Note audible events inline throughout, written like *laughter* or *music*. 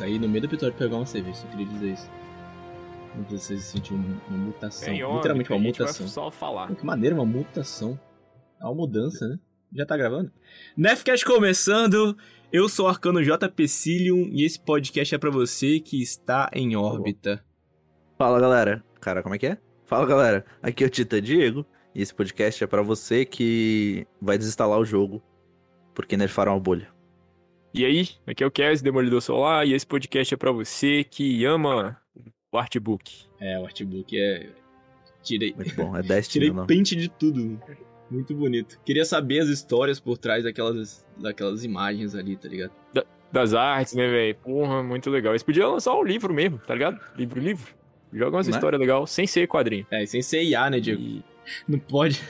sair no meio do episódio pegar uma cerveja, só queria dizer isso. Não sei se você sentiu uma, uma mutação. Tem Literalmente óbito, uma mutação. só falar. Pô, que maneiro, uma mutação. É uma mudança, né? Já tá gravando? Nefcast começando. Eu sou o Arcano J. Pecilium e esse podcast é pra você que está em órbita. Fala galera. Cara, como é que é? Fala galera. Aqui é o Tita Diego e esse podcast é pra você que vai desinstalar o jogo porque nerfaram a bolha. E aí, aqui é o Kes, Demolidor Solar, e esse podcast é pra você que ama o artbook. É, o artbook é. Tirei, Muito bom. É *laughs* Destiny, tirei não? pente de tudo. Muito bonito. Queria saber as histórias por trás daquelas, daquelas imagens ali, tá ligado? Das artes, né, velho? Porra, muito legal. Eles podiam lançar um livro mesmo, tá ligado? Livro, livro. Joga umas Né? histórias legais, sem ser quadrinho. É, sem ser IA, né, Diego? E- Não pode.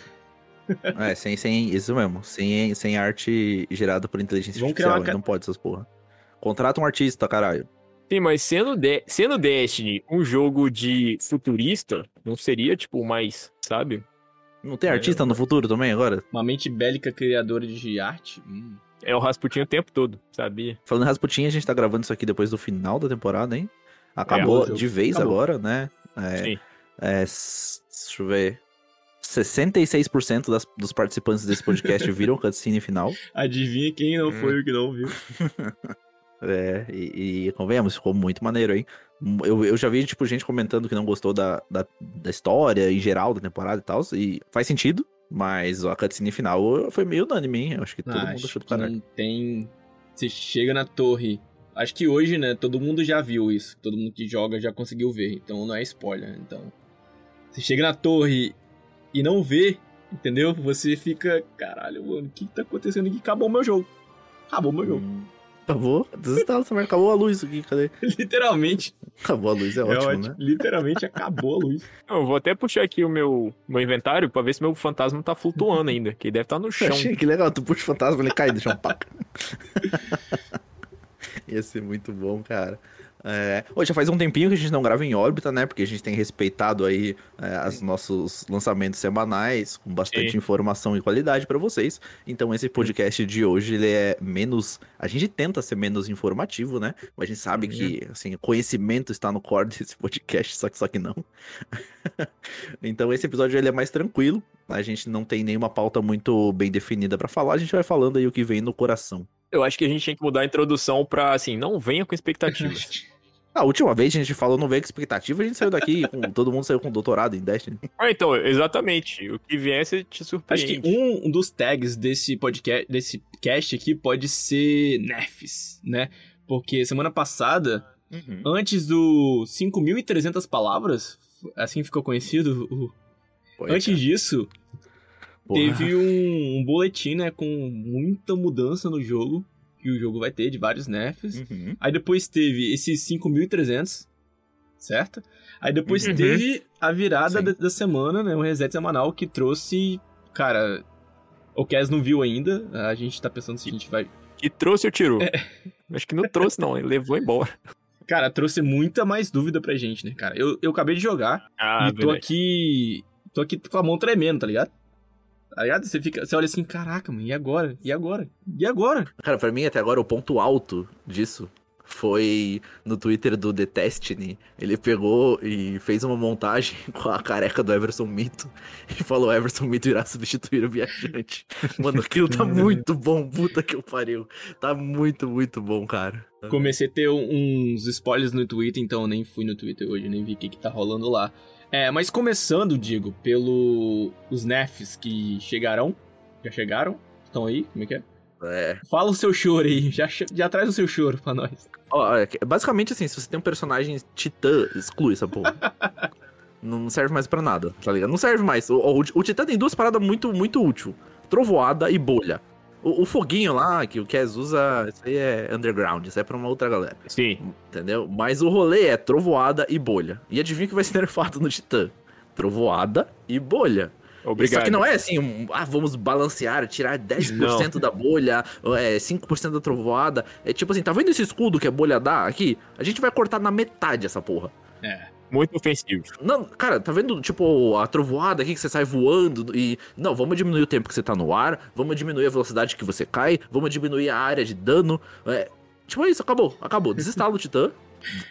É, sem, sem isso mesmo. Sem, sem arte gerada por inteligência Vamos criar artificial. uma Não pode essas porra. Contrata um artista, caralho. Sim, mas sendo, de... sendo Destiny um jogo de futurista, não seria, tipo, mais, sabe? Não tem É, artista no futuro também agora? Uma mente bélica criadora de arte. Hum. É o Rasputin o tempo todo, sabia? Falando em Rasputin, a gente tá gravando isso aqui depois do final da temporada, hein? Acabou É, de vez Acabou. agora, né? É, Sim. é, deixa eu ver. 66% das, dos participantes desse podcast *laughs* viram o cutscene final. Adivinha quem não Hum. foi o que não viu. *laughs* É, e, e convenhamos, ficou muito maneiro, hein? Eu, eu já vi, tipo, gente comentando que não gostou da, da, da história em geral da temporada e tal. E faz sentido, mas a cutscene final foi meio unânime, hein? Eu acho que todo Ah, mundo acho achou do caralho. não tem. Você chega na torre. Acho que hoje, né, todo mundo já viu isso. Todo mundo que joga já conseguiu ver. Então não é spoiler. Então. Você chega na torre e não vê, entendeu? Você fica. Caralho, mano, o que, que tá acontecendo aqui? Acabou o meu jogo. Acabou o meu jogo. Hum, Acabou? Desinstala essa merda. Acabou a luz aqui, cadê? *laughs* Literalmente. Acabou a luz, é, ótimo, né? Literalmente acabou a luz. *laughs* Eu vou até puxar aqui o meu, meu inventário pra ver se meu fantasma tá flutuando ainda, que ele deve estar no chão. Achei que legal, tu puxa o fantasma, ele cai, deixa um paca. Ia ser muito bom, cara. É... Ô, já faz um tempinho que a gente não grava em órbita, né? Porque a gente tem respeitado aí é, os nossos lançamentos semanais, com bastante Sim. informação e qualidade pra vocês. Então esse podcast de hoje, ele é menos... A gente tenta ser menos informativo, né? Mas a gente sabe que, assim, conhecimento está no core desse podcast, só que, só que não. *laughs* então esse episódio, ele é mais tranquilo. A gente não tem nenhuma pauta muito bem definida pra falar, a gente vai falando aí o que vem no coração. Eu acho que a gente tem que mudar a introdução pra, assim, não venha com expectativas. *laughs* A última vez a gente falou não veio com expectativa, a gente saiu daqui, com, *laughs* todo mundo saiu com doutorado em Destiny. ah, então, exatamente. O que você te Acho surpreende. que um dos tags desse podcast, desse cast aqui pode ser Nerfs, né? Porque semana passada, Uhum. antes do 5.300 palavras, assim ficou conhecido, o- antes disso, Porra. teve um, um boletim, né, com muita mudança no jogo, que o jogo vai ter, de vários nerfs. Uhum. Aí depois teve esses 5.300, certo? Aí depois Uhum. teve a virada da, da semana, né, um reset semanal que trouxe, cara... O Kes não viu ainda, a gente tá pensando se a gente vai Que trouxe ou tirou? É. Acho que não trouxe, não. Ele levou embora. Cara, trouxe muita mais dúvida pra gente, né, cara? Eu, eu acabei de jogar Ah, e tô aqui. tô aqui com a mão tremendo, tá ligado? Tá ligado? Você, fica, você olha assim, caraca, mano, e agora? E agora? E agora? Cara, pra mim até agora o ponto alto disso foi no Twitter do The Destiny. Ele pegou e fez uma montagem *laughs* com a careca do Everson Mito *laughs* e falou: Everson Mito irá substituir o viajante. *laughs* Mano, aquilo tá muito bom, puta que eu pariu. Tá muito, muito bom, cara. Comecei a ter uns spoilers no Twitter, então eu nem fui no Twitter hoje, nem vi o que, que tá rolando lá. É, mas começando, digo, pelo os nerfs que chegarão. Já chegaram? Estão aí? Como é que é? É. Fala o seu choro aí, já, já traz o seu choro pra nós. Ó, é basicamente assim, se você tem um personagem titã, exclui essa porra. *laughs* Não serve mais pra nada, tá ligado? Não serve mais. O, o, o Titã tem duas paradas muito, muito úteis. Trovoada e bolha. O, o foguinho lá, que o Kes usa, isso aí é underground, isso é pra uma outra galera. Sim. Entendeu? Mas o rolê é trovoada e bolha. E adivinha o que vai ser *laughs* nerfado no Titã? Trovoada e bolha. Obrigado. Só que não é assim, um, ah, vamos balancear, tirar 10% da bolha, é, 5% da trovoada. É tipo assim, tá vendo esse escudo que a bolha dá aqui? A gente vai cortar na metade essa porra. É. Muito ofensivo. Não, cara, tá vendo, tipo, a trovoada aqui que você sai voando e... Não, vamos diminuir o tempo que você tá no ar, vamos diminuir a velocidade que você cai, vamos diminuir a área de dano. É, Tipo, é isso, acabou, acabou. Desinstala o Titã.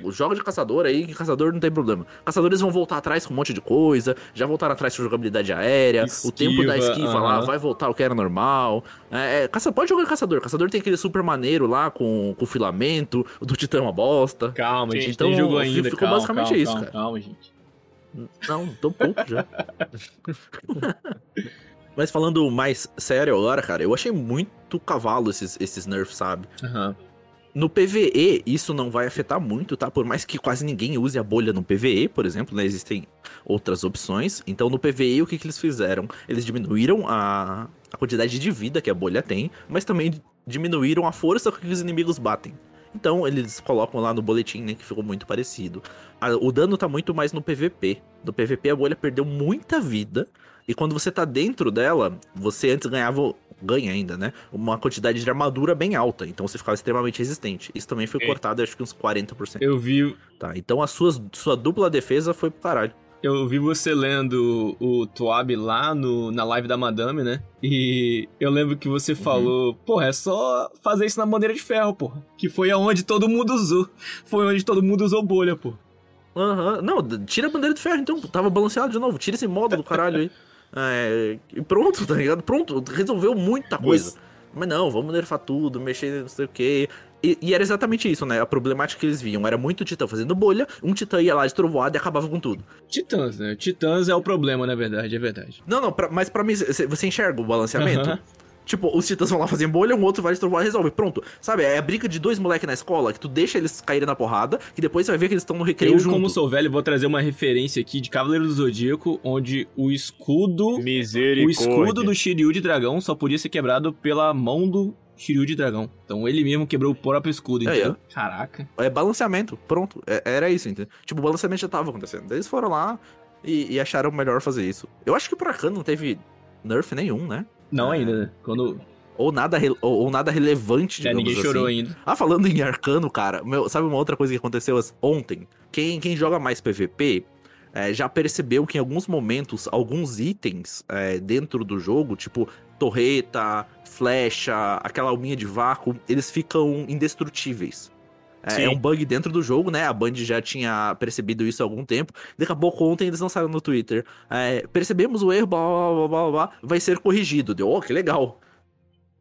Joga de caçador aí, que caçador não tem problema. Caçadores vão voltar atrás com um monte de coisa, já voltaram atrás com jogabilidade aérea, o tempo da Esquiva, esquiva lá aham. vai voltar o que era normal. É, é, caça, pode jogar de caçador. Caçador tem aquele super maneiro lá com, com filamento, o do Titã é uma bosta. Calma, a gente Então, jogou ficou ainda. calma, basicamente calma, isso, calma, cara. Calma, gente. Não, tô pouco já. *laughs* Mas falando mais sério agora, cara, eu achei muito cavalo esses, esses nerfs, sabe? Aham. No PVE, isso não vai afetar muito, tá? Por mais que quase ninguém use a bolha no PVE, por exemplo, né? Existem outras opções. Então, no PVE, o que, que eles fizeram? Eles diminuíram a, a quantidade de vida que a bolha tem, mas também diminuíram a força com que os inimigos batem. Então, eles colocam lá no boletim, né? Que ficou muito parecido. O dano tá muito mais no PVP. No PVP, a bolha perdeu muita vida. E quando você tá dentro dela, você antes ganhava, ganha ainda, né? Uma quantidade de armadura bem alta. Então você ficava extremamente resistente. Isso também foi É. cortado, acho que uns 40%. Eu vi, Tá, então a sua, sua dupla defesa foi pro caralho. eu vi você lendo o Tuab lá no, na live da Madame, né? E eu lembro que você falou, porra, é só fazer isso na bandeira de ferro, porra. Que foi aonde todo mundo usou. Foi onde todo mundo usou bolha, pô. Aham, não, d- tira a bandeira de ferro então, tava balanceado de novo, tira esse modo do caralho aí. *laughs* É, e pronto, *laughs* tá ligado? Pronto, resolveu muita coisa. Mas não, vamos nerfar tudo, mexer não sei o quê. E, e era exatamente isso, né? A problemática que eles viam era muito titã fazendo bolha, um titã ia lá de trovoada e acabava com tudo. Titãs, né? Titãs é o problema, na verdade, é verdade. Não, não, pra- mas pra mim, cê- você enxerga o balanceamento? Aham. Tipo, os titãs vão lá fazer bolha, um outro vai de trovoada e resolve. Pronto. Sabe, é a briga de dois moleques na escola que tu deixa eles caírem na porrada, que depois você vai ver que eles estão no recreio Eu, junto. como sou velho, vou trazer uma referência aqui de Cavaleiro do Zodíaco, onde o escudo. Misericórdia. O escudo do Shiryu de dragão só podia ser quebrado pela mão do Shiryu de dragão. Então ele mesmo quebrou o próprio escudo, É, entendeu? Caraca. É balanceamento, pronto. É- era isso, entendeu? Tipo, o balanceamento já tava acontecendo. Daí Eles foram lá e, e acharam melhor fazer isso. Eu acho que por Arcano não teve nerf nenhum, né? Não É. ainda, né? Quando. Ou nada, ou, ou nada relevante, Já digamos ninguém assim. chorou ainda. Ah, falando em Arcano, cara, meu, sabe uma outra coisa que aconteceu ontem? Quem, quem joga mais PVP é, já percebeu que em alguns momentos, alguns itens é, dentro do jogo, tipo torreta, flecha, aquela alminha de vácuo, eles ficam indestrutíveis. É, Sim. é um bug dentro do jogo, né? A Band já tinha percebido isso há algum tempo. Daqui a pouco ontem eles lançaram no Twitter. é, percebemos o erro, blá, blá, blá, blá, blá, vai ser corrigido. Deu, oh, que legal.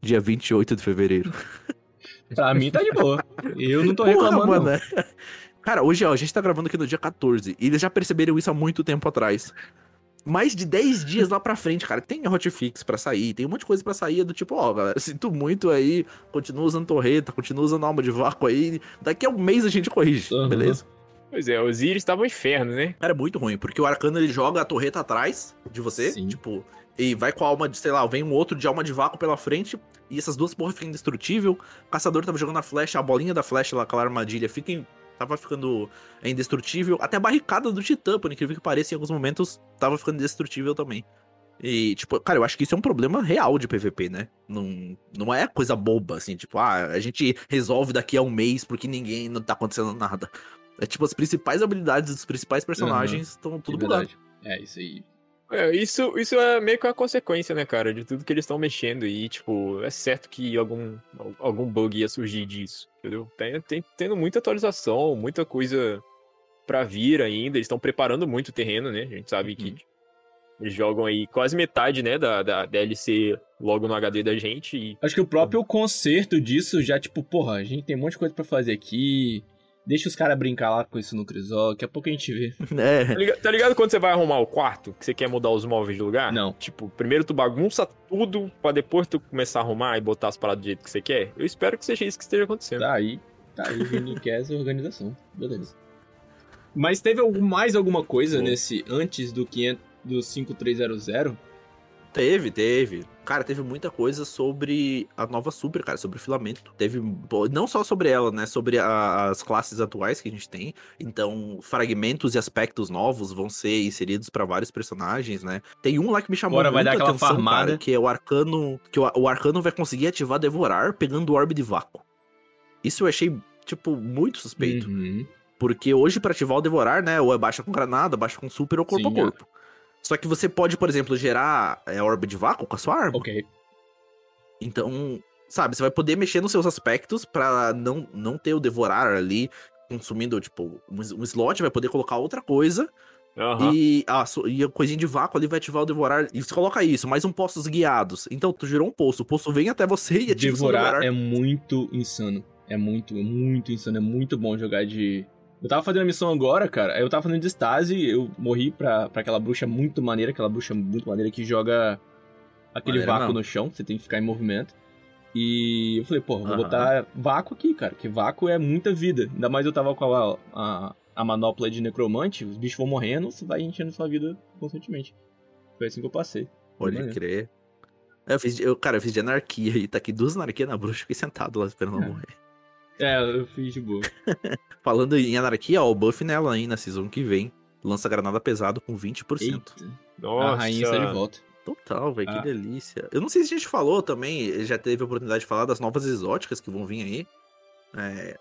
Dia 28 de fevereiro. *laughs* Pra mim tá de boa. Eu não tô Porra, reclamando. não. mano. Cara, hoje, ó, a gente tá gravando aqui no dia 14. E eles já perceberam isso há muito tempo atrás. Mais de 10 dias lá pra frente, cara. Tem hotfix pra sair, tem um monte de coisa pra sair. é Do tipo, ó, galera, *laughs* sinto muito aí. Continua usando torreta, continua usando alma de vácuo aí. Daqui a um mês a gente corrige, Uhum. beleza? Pois é, os íris estavam inferno, né? Cara, é muito ruim, porque o arcano ele joga a torreta atrás de você, Sim. tipo, e vai com a alma de, sei lá, vem um outro de alma de vácuo pela frente, e essas duas porra ficam indestrutível. O caçador tava jogando a flecha, a bolinha da flecha lá, aquela armadilha, fica em- tava ficando indestrutível. Até a barricada do titã, por incrível que pareça, em alguns momentos tava ficando indestrutível também. E, tipo, cara, eu acho que isso é um problema real de PVP, né? Não, não é coisa boba, assim, tipo, ah, a gente resolve daqui a um mês porque ninguém não tá acontecendo nada. É tipo, as principais habilidades dos principais personagens estão tudo De bugado. É, isso aí. É, isso, isso é meio que uma consequência, né, cara, de tudo que eles estão mexendo e, tipo, é certo que algum, algum bug ia surgir disso, entendeu? Tem, tem tendo muita atualização, muita coisa pra vir ainda, eles estão preparando muito o terreno, né? A gente sabe que Uhum. eles jogam aí quase metade, né, da, da DLC logo no HD da gente e Acho que o próprio conserto disso já, tipo, porra, a gente tem um monte de coisa pra fazer aqui. Deixa os caras brincar lá com isso no Crisol, daqui a pouco a gente vê. É, Tá ligado, tá ligado quando você vai arrumar o quarto, que você quer mudar os móveis de lugar? Não. Tipo, primeiro tu bagunça tudo pra depois tu começar a arrumar e botar as paradas do jeito que você quer? Eu espero que seja isso que esteja acontecendo. Tá aí, tá aí, Vini quer essa organização. Beleza. Mas teve algum- mais alguma coisa Bom. nesse antes do 500, do 5300? teve, teve. Cara, teve muita coisa sobre a nova Super, cara, sobre o filamento. Teve, não só sobre ela, né, sobre a- as classes atuais que a gente tem. Então, fragmentos e aspectos novos vão ser inseridos pra vários personagens, né. Tem um lá que me chamou Agora vai dar aquela atenção, farmada. cara, que é o Arcano, que o, o Arcano vai conseguir ativar Devorar pegando o Orbe de Vácuo. Isso eu achei, tipo, muito suspeito. Uhum. Porque hoje, pra ativar o Devorar, né? Ou é baixa com granada, baixa com super ou corpo Sim, a corpo. Só que você pode, por exemplo, gerar é, orbe de vácuo com a sua arma. Ok. Então, sabe, você vai poder mexer nos seus aspectos pra não, não ter o devorar ali consumindo, tipo, um, um slot, vai poder colocar outra coisa. Aham. E, a, e a coisinha de vácuo ali vai ativar o devorar. E você coloca isso, mais um postos guiados. Então, tu gerou um poço. O poço vem até você e ativa o seu Devorar devorar. é muito insano. É muito, é muito insano. É muito bom jogar de. Eu tava fazendo a missão agora, cara. aí Eu tava fazendo de estase, eu morri pra, pra aquela bruxa muito maneira, aquela bruxa muito maneira que joga aquele Maneira vácuo não. no chão, você tem que ficar em movimento. E eu falei, pô, vou botar vácuo aqui, cara, que vácuo é muita vida. Ainda mais eu tava com a, a, a manopla de necromante, os bichos vão morrendo, você vai enchendo sua vida constantemente. Foi assim que eu passei. Pode crer. Eu fiz, eu, cara, eu fiz de anarquia e tá aqui duas anarquias na bruxa, fiquei sentado lá esperando É. morrer. É, eu fiz de boa. *laughs* Falando em anarquia, ó, o buff nela aí na season que vem. Lança granada pesado com 20%. Eita, Nossa. a rainha está de volta. Total, velho, Ah. que delícia. Eu não sei se a gente falou também, já teve a oportunidade de falar das novas exóticas que vão vir aí. é,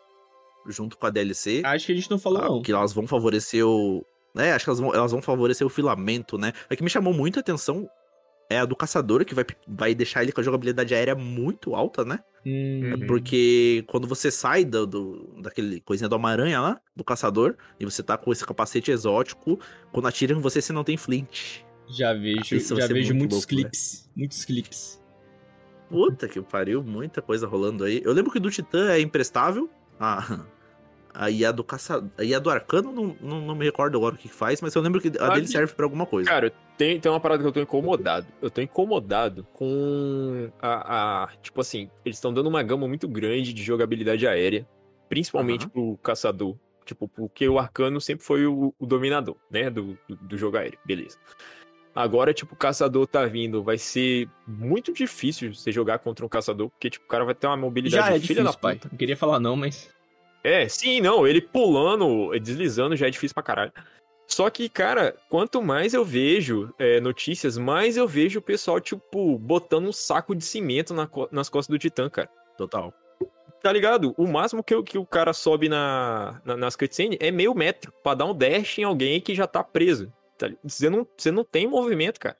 junto com a DLC. Acho que a gente não falou, Ah, não. Que elas vão favorecer o. É, acho que elas vão, elas vão favorecer o filamento, né? A que me chamou muito a atenção é a do caçador, que vai, vai deixar ele com a jogabilidade aérea muito alta, né? Hum, Uhum. Porque quando você sai do, do- daquele coisinha do Homem-Aranha lá, do caçador, e você tá com esse capacete exótico, quando atiram em você, você não tem flint. já vejo, já vejo muito muitos louco, né? cliques. Muitos cliques. Puta que pariu, muita coisa rolando aí. Eu lembro que do Titã é imprestável. Ah, aí a do caçador. Aí a do Arcano, não, não, não me recordo agora o que faz, mas eu lembro que a dele de- serve pra alguma coisa. Cara, tem, tem uma parada que eu tô incomodado. Eu tô incomodado com a. a- tipo assim, eles estão dando uma gama muito grande de jogabilidade aérea, principalmente pro caçador. Tipo, porque o arcano sempre foi o, o dominador, né? Do, do, do jogo aéreo. Beleza. Agora, tipo, o caçador tá vindo. Vai ser muito difícil você jogar contra um caçador, porque, tipo, o cara vai ter uma mobilidade Já é filha difícil, da pai. puta. Não queria falar não, mas... É, sim, não, ele pulando, deslizando já é difícil pra caralho. Só que, cara, quanto mais eu vejo é, notícias, mais eu vejo o pessoal, tipo, botando um saco de cimento na nas costas do Titã, cara. Total. Tá ligado? O máximo que, o- que o cara sobe na, na- nas cutscenes é meio metro pra dar um dash em alguém que já tá preso. Tá Você não, você não tem movimento, cara.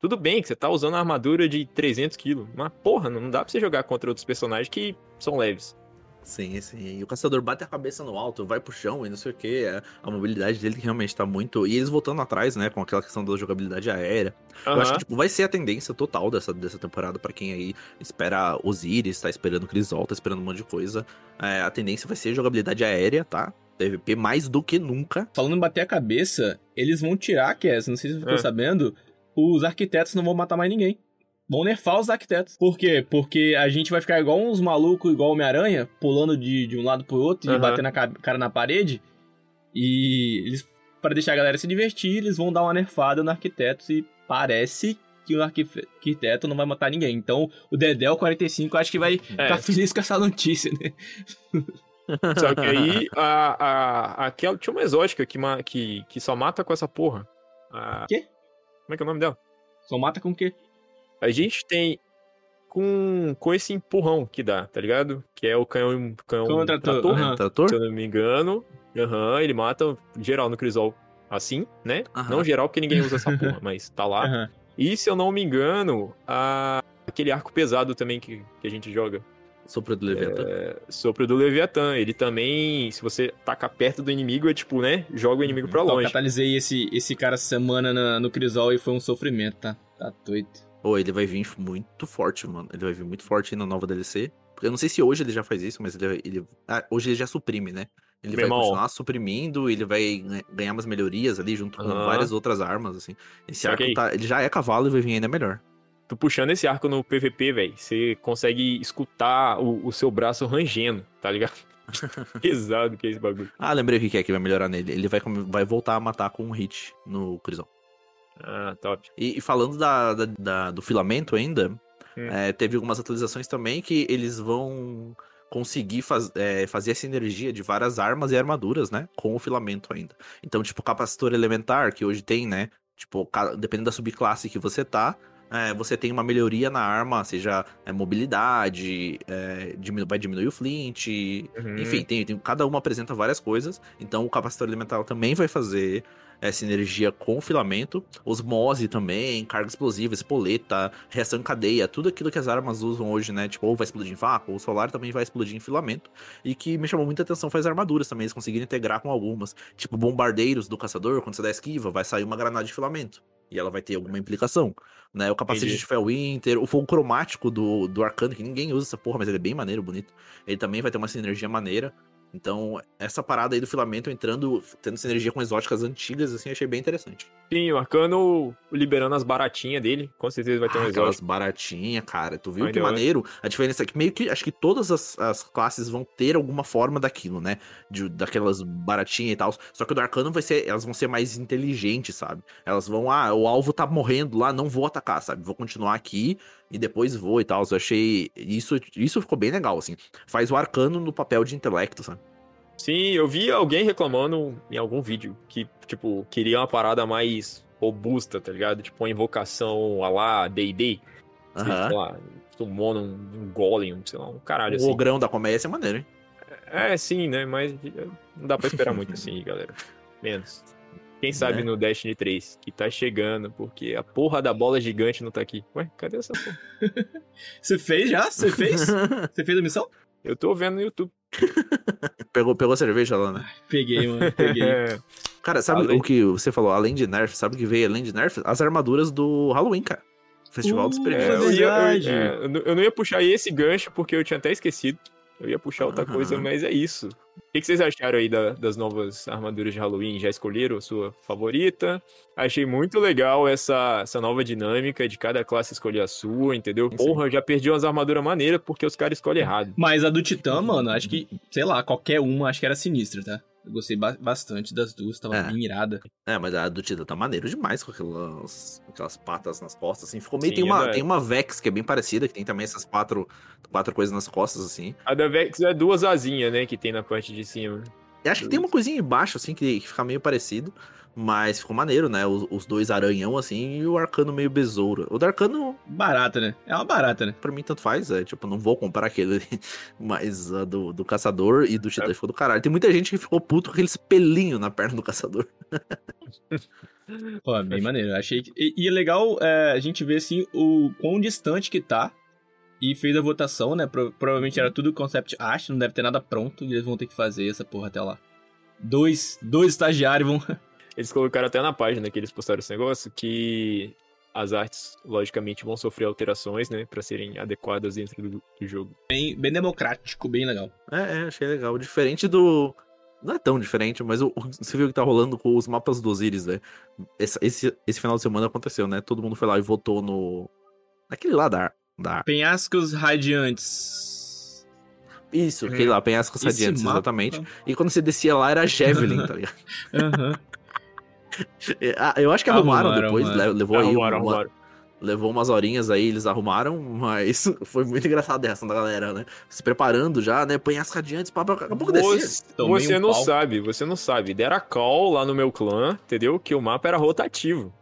Tudo bem que você tá usando uma armadura de 300 quilos, mas porra, não dá pra você jogar contra outros personagens que são leves. Sim, sim. E o caçador bate a cabeça no alto, vai pro chão e não sei o que. A mobilidade dele realmente tá muito. E eles voltando atrás, né? Com aquela questão da jogabilidade aérea. Eu acho que tipo, vai ser a tendência total dessa, dessa temporada pra quem aí espera Osiris, tá esperando Crisol, tá esperando um monte de coisa. É, a tendência vai ser jogabilidade aérea, tá? PVP mais do que nunca. Falando em bater a cabeça, eles vão tirar, Cass, não sei se você ficou É. sabendo, os arquitetos não vão matar mais ninguém. Vão nerfar os arquitetos. Por quê? Porque a gente vai ficar igual uns malucos, igual Homem-Aranha, pulando de, de um lado pro outro e Aham. batendo a ca- cara na parede. E eles, para deixar a galera se divertir, eles vão dar uma nerfada no arquiteto e parece que o arqui- arquiteto não vai matar ninguém. Então, o Dedel 45 acho que vai É. ficar feliz com essa notícia, né? Só que aí, a, a, aquela, tinha uma exótica que, que, que só mata com essa porra. A- Quê? Como é que é o nome dela? Só mata com o quê? A gente tem com, com esse empurrão que dá, tá ligado? Que é o canhão, canhão Canhão trator, trator, aham. Trator? se eu não me engano. Aham, ele mata geral no Crisol assim, né? Aham. Não geral porque ninguém usa essa porra, *laughs* mas tá lá. Aham. E se eu não me engano, a- aquele arco pesado também que, que a gente joga. Sopro do Leviatã. É, sopro do Leviatã. Ele também, se você taca perto do inimigo, é tipo, né? Joga o inimigo pra Eu longe. catalisei esse, esse cara semana na- no Crisol e foi um sofrimento, tá? Tá doido. Pô, ele vai vir muito forte, mano. Ele vai vir muito forte na nova DLC. Porque eu não sei se hoje ele já faz isso, mas ele, ele- ah, hoje ele já suprime, né? Ele Meu vai irmão. continuar suprimindo, ele vai ganha- ganhar umas melhorias ali junto com várias outras armas, assim. Esse Só que arco tá, ele já é cavalo e vai vir ainda melhor. Tu puxando esse arco no PVP, velho, você consegue escutar o, o seu braço rangendo, tá ligado? *laughs* Pesado que é esse bagulho. Ah, lembrei o que é que vai melhorar nele. Ele vai, vai voltar a matar com um hit no Crisol. Ah, top. E, e falando da, da- da- do filamento ainda, Hum. é, teve algumas atualizações também que eles vão conseguir faz- é, fazer essa energia de várias armas e armaduras, né? Com o filamento ainda. Então, tipo, capacitor elementar, que hoje tem, né? Tipo, dependendo da subclasse que você tá, é, você tem uma melhoria na arma, seja é, mobilidade, é, diminu vai diminuir o flint, Uhum. enfim, tem, tem- cada uma apresenta várias coisas. Então o capacitor elemental também vai fazer essa energia com filamento. Osmose também, carga explosiva, espoleta, reação em cadeia, tudo aquilo que as armas usam hoje, né? Tipo, ou vai explodir em vácuo, ou o solar também vai explodir em filamento. E que me chamou muita atenção foi as armaduras também, eles conseguiram integrar com algumas. Tipo, bombardeiros do caçador, quando você dá esquiva, vai sair uma granada de filamento. E ela vai ter alguma implicação. Né? O capacete Entendi. de Felwinter, o fogo cromático do, do Arcano, que ninguém usa essa porra, mas ele é bem maneiro, bonito. Ele também vai ter uma sinergia maneira. Então, essa parada aí do filamento entrando, tendo sinergia com exóticas antigas, assim, achei bem interessante. Sim, o Arcano liberando as baratinhas dele, com certeza vai ter um Ah, aquelas exótico. baratinhas, cara. Tu viu Ai, que hora. maneiro? A diferença é que meio que acho que todas as, as classes vão ter alguma forma daquilo, né? De, daquelas baratinhas e tal. Só que o do Arcano vai ser. Elas vão ser mais inteligentes, sabe? Elas vão, ah, o alvo tá morrendo lá, não vou atacar, sabe? Vou continuar aqui e depois vou e tal. Eu achei. Isso, isso ficou bem legal, assim. Faz o Arcano no papel de intelecto, sabe? Sim, eu vi alguém reclamando em algum vídeo que, tipo, queria uma parada mais robusta, tá ligado? Tipo, uma invocação a lá D&D. Sei Aham. lá, summono um, um golem, sei lá, um caralho O assim. ogrão da comédia é maneiro, hein? É, sim, né? Mas eh, não dá pra esperar muito assim, galera. Menos. Quem sabe Né? no Destiny 3, que tá chegando, porque a porra da bola gigante não tá aqui. Ué, cadê essa porra? *laughs* Você fez já? Você fez? *laughs* Você fez a missão? Eu tô vendo no YouTube. *laughs* pegou, pegou a cerveja lá, né? Peguei, mano. Peguei. É, Cara, sabe Além- o que você falou? Além de Nerf, sabe o que veio além de Nerf? As armaduras do Halloween, cara. Festival dos Uh, Prêmios. é, É eu, eu, verdade. é, eu eu não ia puxar esse gancho porque eu tinha até esquecido. Eu ia puxar outra Aham. coisa, mas é isso. O que, vocês acharam aí da- das novas armaduras de Halloween? Já escolheram a sua favorita? Achei muito legal essa, essa nova dinâmica de cada classe escolher a sua, entendeu? Porra, eu já perdi umas armaduras maneiras porque os caras escolhem errado. Mas a do Titã, mano, acho que, sei lá, qualquer uma, acho que era sinistra, tá? Eu gostei ba- bastante das duas, tava É. bem irada. É, mas a do Tita tá maneiro demais com aquelas, aquelas patas nas costas, assim. Ficou meio. Sim, tem, uma, é. tem uma Vex que é bem parecida, que tem também essas quatro, quatro coisas nas costas, assim. A da Vex é duas asinhas, né, que tem na parte de cima. E acho que tem uma coisinha embaixo, assim, que, que fica meio parecido. Mas ficou maneiro, né? Os, os dois aranhão, assim, e o arcano meio besouro. O do arcano, Barata, né? É uma barata, né? pra mim, tanto faz. É, tipo, não vou comprar aquele. *laughs* Mas a do, do caçador e do titã É. ficou do caralho. Tem muita gente que ficou puto com aquele pelinho na perna do caçador. *laughs* Pô, bem maneiro. Achei que... E, e é legal é, a gente ver, assim, o quão distante que tá. E fez a votação, né? Pro- provavelmente era tudo concept art, não deve ter nada pronto. E eles vão ter que fazer essa porra até lá. Dois, dois estagiários vão... Eles colocaram até na página que eles postaram esse negócio que as artes, logicamente, vão sofrer alterações, né, pra serem adequadas dentro do, do jogo. bem, bem democrático, bem legal. É, é, achei legal. Diferente do. Não é tão diferente, mas o, o- você viu o que tá rolando com os mapas do Osiris, né? Esse, esse, esse final de semana aconteceu, né? Todo mundo foi lá e votou no. Naquele lá da. da... Penhascos Radiantes. Isso, Uhum. aquele lá, Penhascos Esse Radiantes, mapa- exatamente. E quando você descia lá era Javelin, tá ligado? *laughs* Aham. É, ah, Eu acho que arrumaram, Arrumaram, depois, le- levou aí Arrumaram, uma- arrumaram. levou umas horinhas aí, eles arrumaram, mas *laughs* foi muito engraçado a reação da galera, né? Se preparando já, né? Penhascos Radiantes, pá, pá, daqui a pouco descia. Você, um não pau. sabe, você não sabe. Deram a call lá no meu clã, entendeu? Que o mapa era rotativo.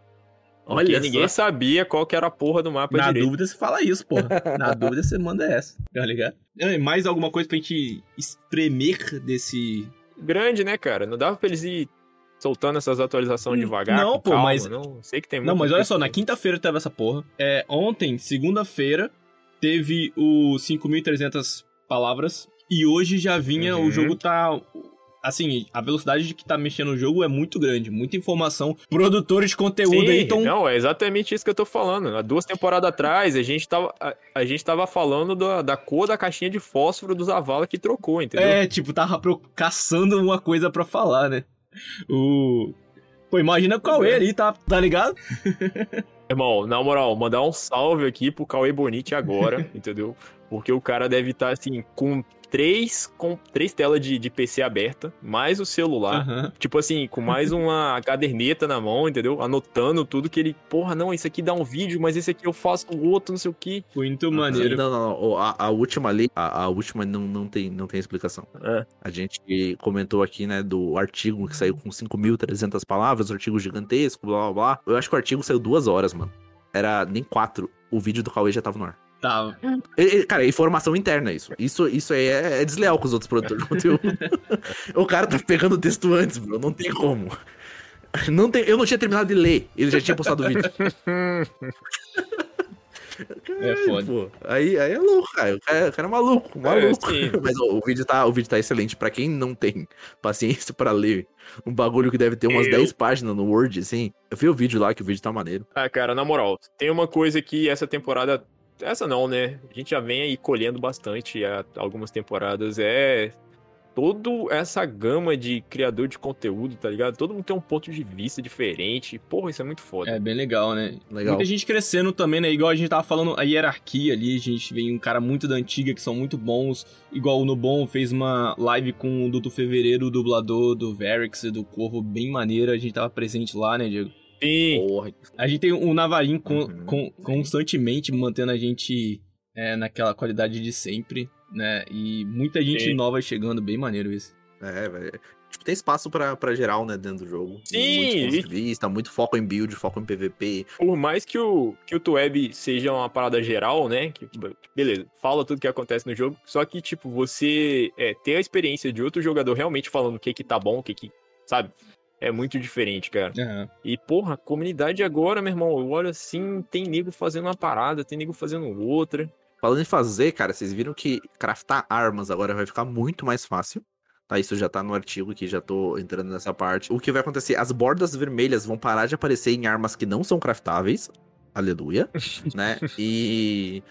Porque Olha ninguém só. sabia qual que era a porra do mapa Na direito. dúvida você fala isso, porra. Na *laughs* dúvida você manda essa, tá ligado? É, Mais alguma coisa pra gente espremer desse. Grande, né, cara? Não dava pra eles ir soltando essas atualizações Hum, devagar. não, pô, calma, mas- Não, sei que tem Não, mas olha só, na quinta-feira teve essa porra. É, ontem, segunda-feira, teve o 5.300 palavras. E hoje já vinha, Uhum. o jogo tá. Assim, a velocidade de que tá mexendo no jogo é muito grande. Muita informação. Produtores de conteúdo Sim, aí estão. Não, é exatamente isso que eu tô falando. Há duas temporadas atrás, a gente tava, a, a gente tava falando da, da cor da caixinha de fósforo do Zavala que trocou, entendeu? É, tipo, tava caçando uma coisa pra falar, né? O. Pô, imagina o Cauê ali, tá, tá ligado? Irmão, na moral, mandar um salve aqui pro Cauê Bonite agora, *laughs* entendeu? Porque o cara deve estar, assim, com três, com três telas de, de PC aberta, mais o celular. Aham. Tipo assim, com mais uma *laughs* caderneta na mão, entendeu? Anotando tudo que ele. Porra, não, isso aqui dá um vídeo, mas esse aqui eu faço o outro, não sei o quê. Muito maneiro. Não, não, não. A, a última ali, a, a última não, não, tem, não tem explicação. É. A gente comentou aqui, né, do artigo que saiu com 5.300 palavras, artigo gigantesco, blá blá blá. Eu acho que o artigo saiu duas horas, mano. era nem 4, o vídeo do Cauê já tava no ar. Tá. Ele- Cara, é informação interna isso. Isso, isso aí é, é desleal com os outros produtores de conteúdo. *laughs* o cara tá pegando o texto antes, bro. Não tem como. Não tem, eu não tinha terminado de ler. Ele já tinha postado o vídeo. *laughs* É foda. Aí, aí é louco, cara. O cara, o cara é maluco, maluco. sim. *laughs* Mas ó, o, vídeo tá, o vídeo tá excelente. Pra quem não tem paciência pra ler um bagulho que deve ter umas Eu- 10 páginas no Word, assim. Eu vi o vídeo lá, que o vídeo tá maneiro. Ah, cara, na moral, tem uma coisa que essa temporada. Essa não, né? A gente já vem aí colhendo bastante há algumas temporadas. É. Toda essa gama de criador de conteúdo, tá ligado? Todo mundo tem um ponto de vista diferente. Porra, isso é muito foda. É bem legal, né? Legal. Muita gente crescendo também, né? Igual a gente tava falando, a hierarquia ali, a gente vem um cara muito da antiga que são muito bons. Igual o Nobon fez uma live com o Dudu Fevereiro, o dublador do Varix e do Corvo, bem maneira. A gente tava presente lá, né, Diego? Sim. Porra. A gente tem o Navarim con- Uhum. con- constantemente mantendo a gente é, naquela qualidade de sempre, né? E muita gente Sim. nova chegando, bem maneiro isso. É, velho. Tipo, tem espaço pra, pra geral, né, dentro do jogo. Sim, Muitos pontos e- de vista, muito foco em build, foco em PVP. Por mais que o, que o Tueb seja uma parada geral, né? Que, beleza, fala tudo que acontece no jogo. Só que, tipo, você é, ter a experiência de outro jogador realmente falando o que que tá bom, o que que. Sabe? É muito diferente, cara. Aham. E, porra, a comunidade agora, meu irmão, eu olho assim, tem nego fazendo uma parada, tem nego fazendo outra. Falando em fazer, cara, vocês viram que craftar armas agora vai ficar muito mais fácil. Tá, isso já tá no artigo aqui, já tô entrando nessa parte. O que vai acontecer? As bordas vermelhas vão parar de aparecer em armas que não são craftáveis. Aleluia. *laughs* né? E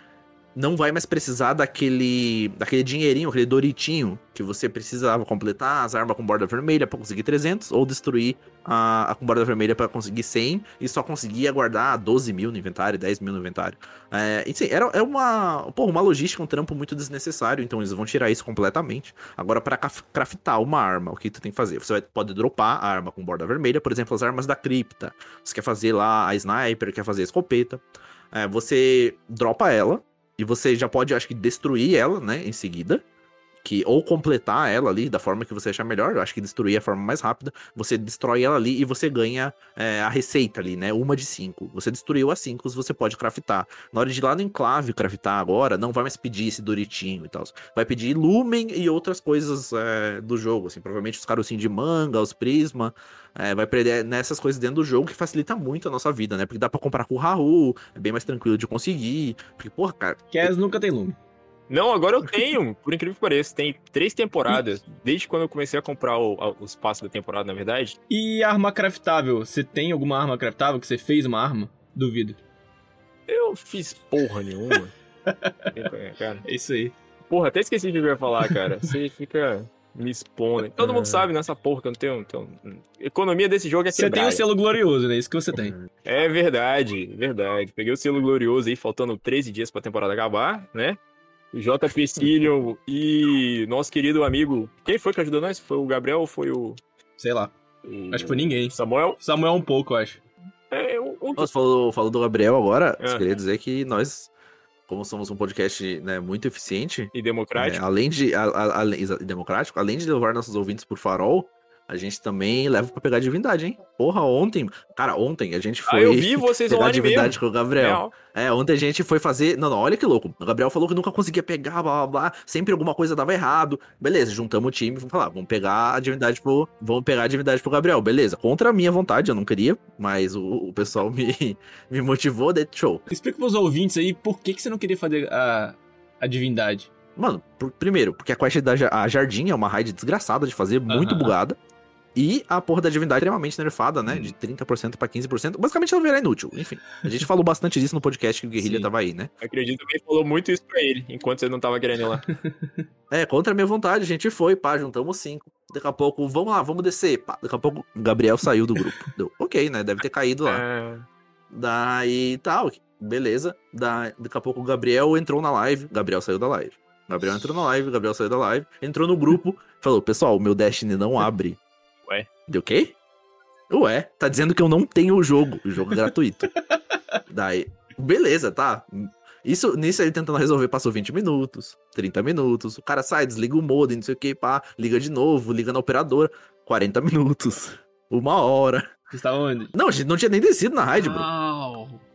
não vai mais precisar daquele daquele dinheirinho, aquele doritinho que você precisava completar as armas com borda vermelha pra conseguir 300 ou destruir a, a com borda vermelha pra conseguir 100 e só conseguia guardar 12 mil no inventário, 10 mil no inventário. É, e, sim, era, é uma, porra, uma logística, um trampo muito desnecessário, então eles vão tirar isso completamente. Agora, pra caf- craftar uma arma, o que tu tem que fazer? Você vai- pode dropar a arma com borda vermelha, por exemplo, as armas da cripta. Você quer fazer lá a sniper, quer fazer a escopeta. É, você dropa ela e você já pode, acho que, destruir ela, né, em seguida. Que, ou completar ela ali da forma que você achar melhor. Eu acho que destruir é a forma mais rápida. Você destrói ela ali e você ganha é, a receita ali, né? Uma de cinco. Você destruiu as cinco, você pode craftar. Na hora de ir lá no enclave craftar agora, não vai mais pedir esse doritinho e tal. Vai pedir lumen e outras coisas é, do jogo, assim. Provavelmente os carocinhos de manga, os prisma. É, vai perder nessas coisas dentro do jogo que facilita muito a nossa vida, né? Porque dá pra comprar com o Raul, é bem mais tranquilo de conseguir. Porque, porra, cara, Cass nunca tem lume. Não, agora eu tenho, por incrível que pareça, tem três temporadas, desde quando eu comecei a comprar o- a- os passos da temporada, na verdade. E arma craftável? Você tem alguma arma craftável que você fez uma arma? Duvido. Eu fiz porra nenhuma. Cara. É isso aí. Porra, até esqueci o que eu ia falar, cara. Você fica me expondo. *laughs* Todo mundo sabe nessa porra que eu não tenho. Então, economia desse jogo é Você tem o selo glorioso, né? Isso que você tem. É verdade, verdade. Peguei o selo glorioso aí, faltando 13 dias pra temporada acabar, né? JP Cillion e nosso querido amigo. Quem foi que ajudou nós? Foi o Gabriel ou foi o. Sei lá. o Acho que foi ninguém. Samuel? Samuel um pouco, eu acho. É, um, um Nossa, falou, falou do Gabriel agora. É. Eu queria dizer que nós, como somos um podcast né, muito eficiente, e democrático. é, além de. A, a- exa- democrático, além de levar nossos ouvintes por farol, a gente também leva pra pegar divindade, hein? Porra, ontem. Cara, ontem a gente foi ah, eu vi vocês pegar divindade mesmo. com o Gabriel. Real. É, ontem a gente foi fazer. Não, não, olha que louco. O Gabriel falou que nunca conseguia pegar, blá blá blá. Sempre alguma coisa dava errado. Beleza, juntamos o time, vamos falar, vamos pegar a divindade pro. Vamos pegar a divindade pro Gabriel. Beleza, contra a minha vontade, eu não queria, mas o, o pessoal *laughs* me, me motivou, daí show. Explica pros ouvintes aí por que, que você não queria fazer a, a divindade. Mano, por- primeiro, porque a quest da a Jardim é uma raid desgraçada de fazer, muito Aham. bugada. E a porra da divindade é extremamente nerfada, né? Hum. De 30% pra 15%. Basicamente ela virá inútil. Enfim, a gente *laughs* falou bastante disso no podcast que o Guerrilha Sim. tava aí, né? Acredito que ele falou muito isso pra ele, enquanto você não tava querendo ir lá. *laughs* É, contra a minha vontade, a gente foi, pá, juntamos cinco. Daqui a pouco, vamos lá, vamos descer. Pá, daqui a pouco, Gabriel saiu do grupo. *laughs* Deu, ok, né? Deve ter caído lá. É, Daí, tal, beleza. Da, daqui a pouco o Gabriel entrou na live. Gabriel saiu da live. Gabriel entrou na live, Gabriel saiu da live. Entrou no grupo, falou, pessoal, o meu Destiny não abre. Deu o quê? Ué, tá dizendo que eu não tenho o jogo. O jogo é gratuito. *laughs* Daí, beleza, tá. Isso, nisso ele tentando resolver, passou 20 minutos, 30 minutos. O cara sai, desliga o modem, não sei o que, pá, liga de novo, liga na operadora. 40 minutos, uma hora. Você estava onde? Não, a gente não tinha nem descido na raid, bro.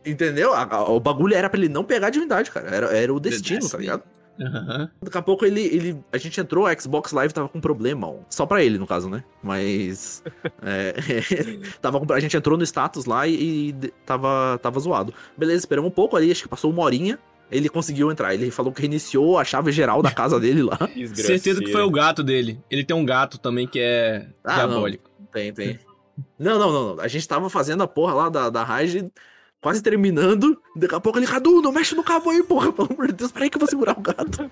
Entendeu? O bagulho era pra ele não pegar a divindade, cara. Era, era o destino, tá ligado? Aham. Daqui a pouco ele, ele. A gente entrou, a Xbox Live tava com problema. ó. Só pra ele, no caso, né? Mas. *laughs* é, *laughs* tava com- a gente entrou no status lá e, e tava, tava zoado. Beleza, esperamos um pouco ali, acho que passou uma horinha. Ele conseguiu entrar. Ele falou que reiniciou a chave geral da casa dele lá. *laughs* Certeza que foi o gato dele. Ele tem um gato também que é Ah, diabólico. Tem, tem. Não, não, não, não. A gente tava fazendo a porra lá da, da raid, quase terminando. Daqui a pouco ele, Cadu, não mexe no cabo aí, porra. Pelo amor de Deus, peraí que eu vou segurar o gato. *laughs*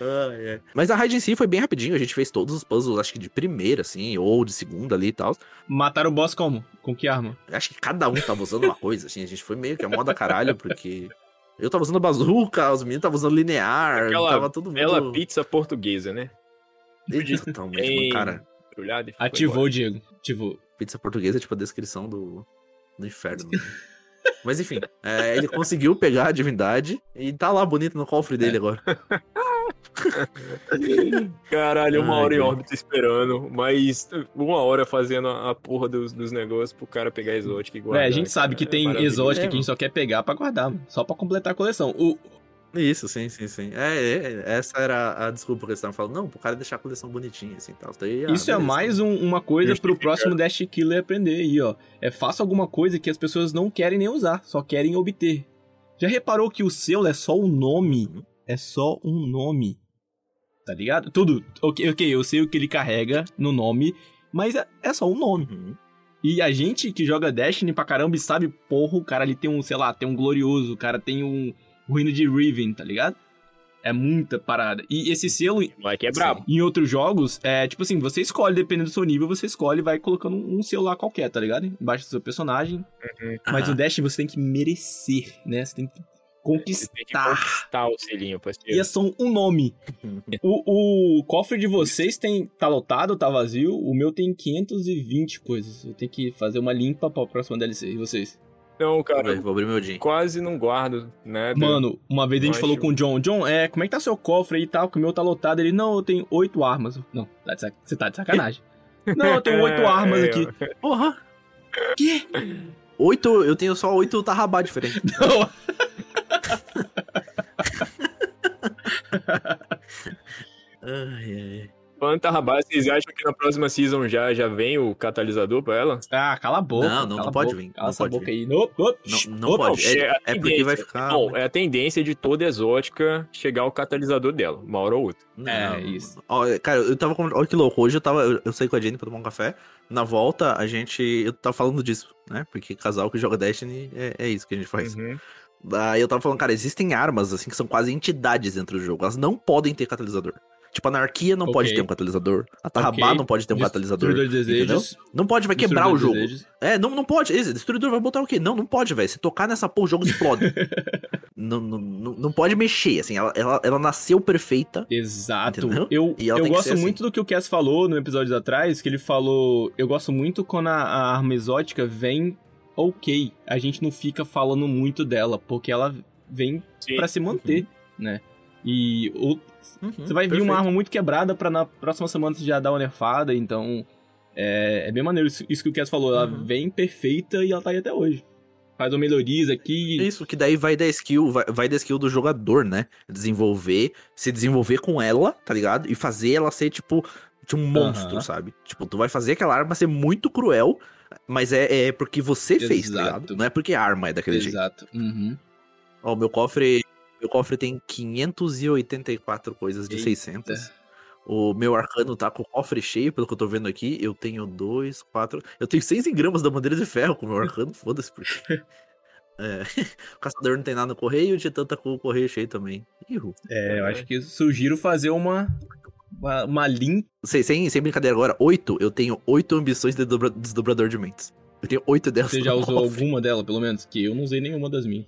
Ai, ai. Mas a raid em si foi bem rapidinho. A gente fez todos os puzzles, acho que de primeira, assim, ou de segunda ali e tal. Mataram o boss como? Com que arma? Acho que cada um tava usando uma coisa, assim. A gente foi meio que a moda caralho, porque. Eu tava usando bazuca, os meninos estavam usando linear, Aquela tava todo mundo. Bela pizza portuguesa, né? Totalmente, Bem cara. e Ativou, embora. Diego. Ativou. Pizza portuguesa é tipo a descrição do, do inferno. né? Mas enfim, é, ele conseguiu pegar a divindade e tá lá bonito no cofre dele agora. *laughs* Caralho, uma Ai, hora em órbita esperando, mas uma hora fazendo a porra dos, dos negócios pro cara pegar exótica e guardar. É, a gente sabe que tem É maravilhoso. exótica É, que a gente só quer pegar pra guardar. Só pra completar a coleção. O, Isso, sim, sim, sim. É, é, essa era a desculpa que eles estavam falando. Não, pro cara deixar a coleção bonitinha, assim, tal. Ah, isso é beleza. mais um- uma coisa pro próximo Dash Killer aprender aí, ó. É faça alguma coisa que as pessoas não querem nem usar, só querem obter. Já reparou que o selo é só um nome? Uhum. É só um nome. Tá ligado? Tudo. Ok, ok, eu sei o que ele carrega no nome, mas é, é só um nome. Uhum. E a gente que joga Destiny pra caramba e sabe, porra, o cara ali tem um, sei lá, tem um Glorioso, o cara tem um Ruína de Riven, tá ligado? É muita parada. E esse selo, O moleque é brabo. em outros jogos, é tipo assim, você escolhe, dependendo do seu nível, você escolhe e vai colocando um selo lá qualquer, tá ligado? Embaixo do seu personagem. Mas Aham. o Destiny você tem que merecer, né? Você tem que Você tem que conquistar. conquistar o selinho, E parceiro. é só um nome. *laughs* O, o cofre de vocês tem tá lotado, tá vazio. O meu tem 520 coisas. Eu tenho que fazer uma limpa pra próxima DLC. E vocês? Não, cara, Vou abrir meu dia. quase não guardo nada. Mano, uma vez a gente Eu falou acho- com o John. John, é, como é que tá seu cofre aí e tal? Que o meu tá lotado. Ele, não, eu tenho oito armas. Não, tá você tá de sacanagem. *laughs* não, eu tenho oito armas É, aqui. Porra! Quê? Oito, eu tenho só oito tarrabá diferentes. *laughs* Não. Ai, ai. Falando em Tarrabás, vocês acham que na próxima season já, já vem o catalisador pra ela? Ah, cala a boca. Não, não, não pode boca, vir, Cala não essa pode boca vir. aí. Não, não, Não, não Opa, pode. É, a é porque vai tendência- ficar. Não, é a tendência de toda exótica chegar o catalisador dela, uma hora ou outra. Não, É, isso. Ó, cara, eu tava com. Olha que louco. Hoje eu tava. Eu, eu saí com a Jenny pra tomar um café. Na volta, a gente. Eu tava falando disso, né? Porque casal que joga Destiny é, é isso que a gente faz. Uhum. Daí eu tava falando, cara, existem armas, assim, que são quase entidades dentro do jogo. Elas não podem ter catalisador. Tipo, a anarquia não Ok. pode ter um catalisador. A Tarrabá Ok. não pode ter um catalisador. Destruidor de desejos. Não pode, vai quebrar o Destruidor jogo. de desejos. É, não, não pode. Esse destruidor vai botar o quê? Não, não pode, velho. Se tocar nessa porra, o jogo explode. *laughs* não, não, não, não pode mexer, assim. Ela, ela, ela nasceu perfeita. Exato. Entendeu? Eu, E ela eu tem que gosto assim. muito do que o Cass falou no episódio atrás, que ele falou. Eu gosto muito quando a, a arma exótica vem ok. A gente não fica falando muito dela, porque ela vem pra se manter, né? E o- Uhum, você vai vir uma arma muito quebrada pra na próxima semana você já dar uma nerfada, então. É, é bem maneiro isso, isso que o Cass falou. Ela Uhum. vem perfeita e ela tá aí até hoje. Faz uma melhorias aqui. Isso, que daí vai da skill, vai, vai da skill do jogador, né? Desenvolver, se desenvolver com ela, tá ligado? E fazer ela ser, tipo, de um monstro, Aham. sabe? Tipo, tu vai fazer aquela arma ser muito cruel, mas é, é porque você fez, tá ligado? Exato. Não é porque a arma é daquele jeito. Exato. Uhum. Ó, meu cofre, meu cofre tem 584 coisas de Eita. 600. O meu arcano tá com o cofre cheio, pelo que eu tô vendo aqui. Eu tenho dois, quatro. Eu tenho 6 gramas da bandeira de ferro com o meu arcano, foda-se. Porque... *laughs* É, *laughs* o caçador não tem nada no correio e o titã tá com o correio cheio também. Ihu. É, eu acho que sugiro fazer uma. Uma, uma limpa. Sem, sem, sem brincadeira agora, oito. Eu tenho oito ambições de dobra- desdobrador de mentes. Eu tenho oito delas. Você já usou cofre. alguma dela, pelo menos? Que eu não usei nenhuma das minhas.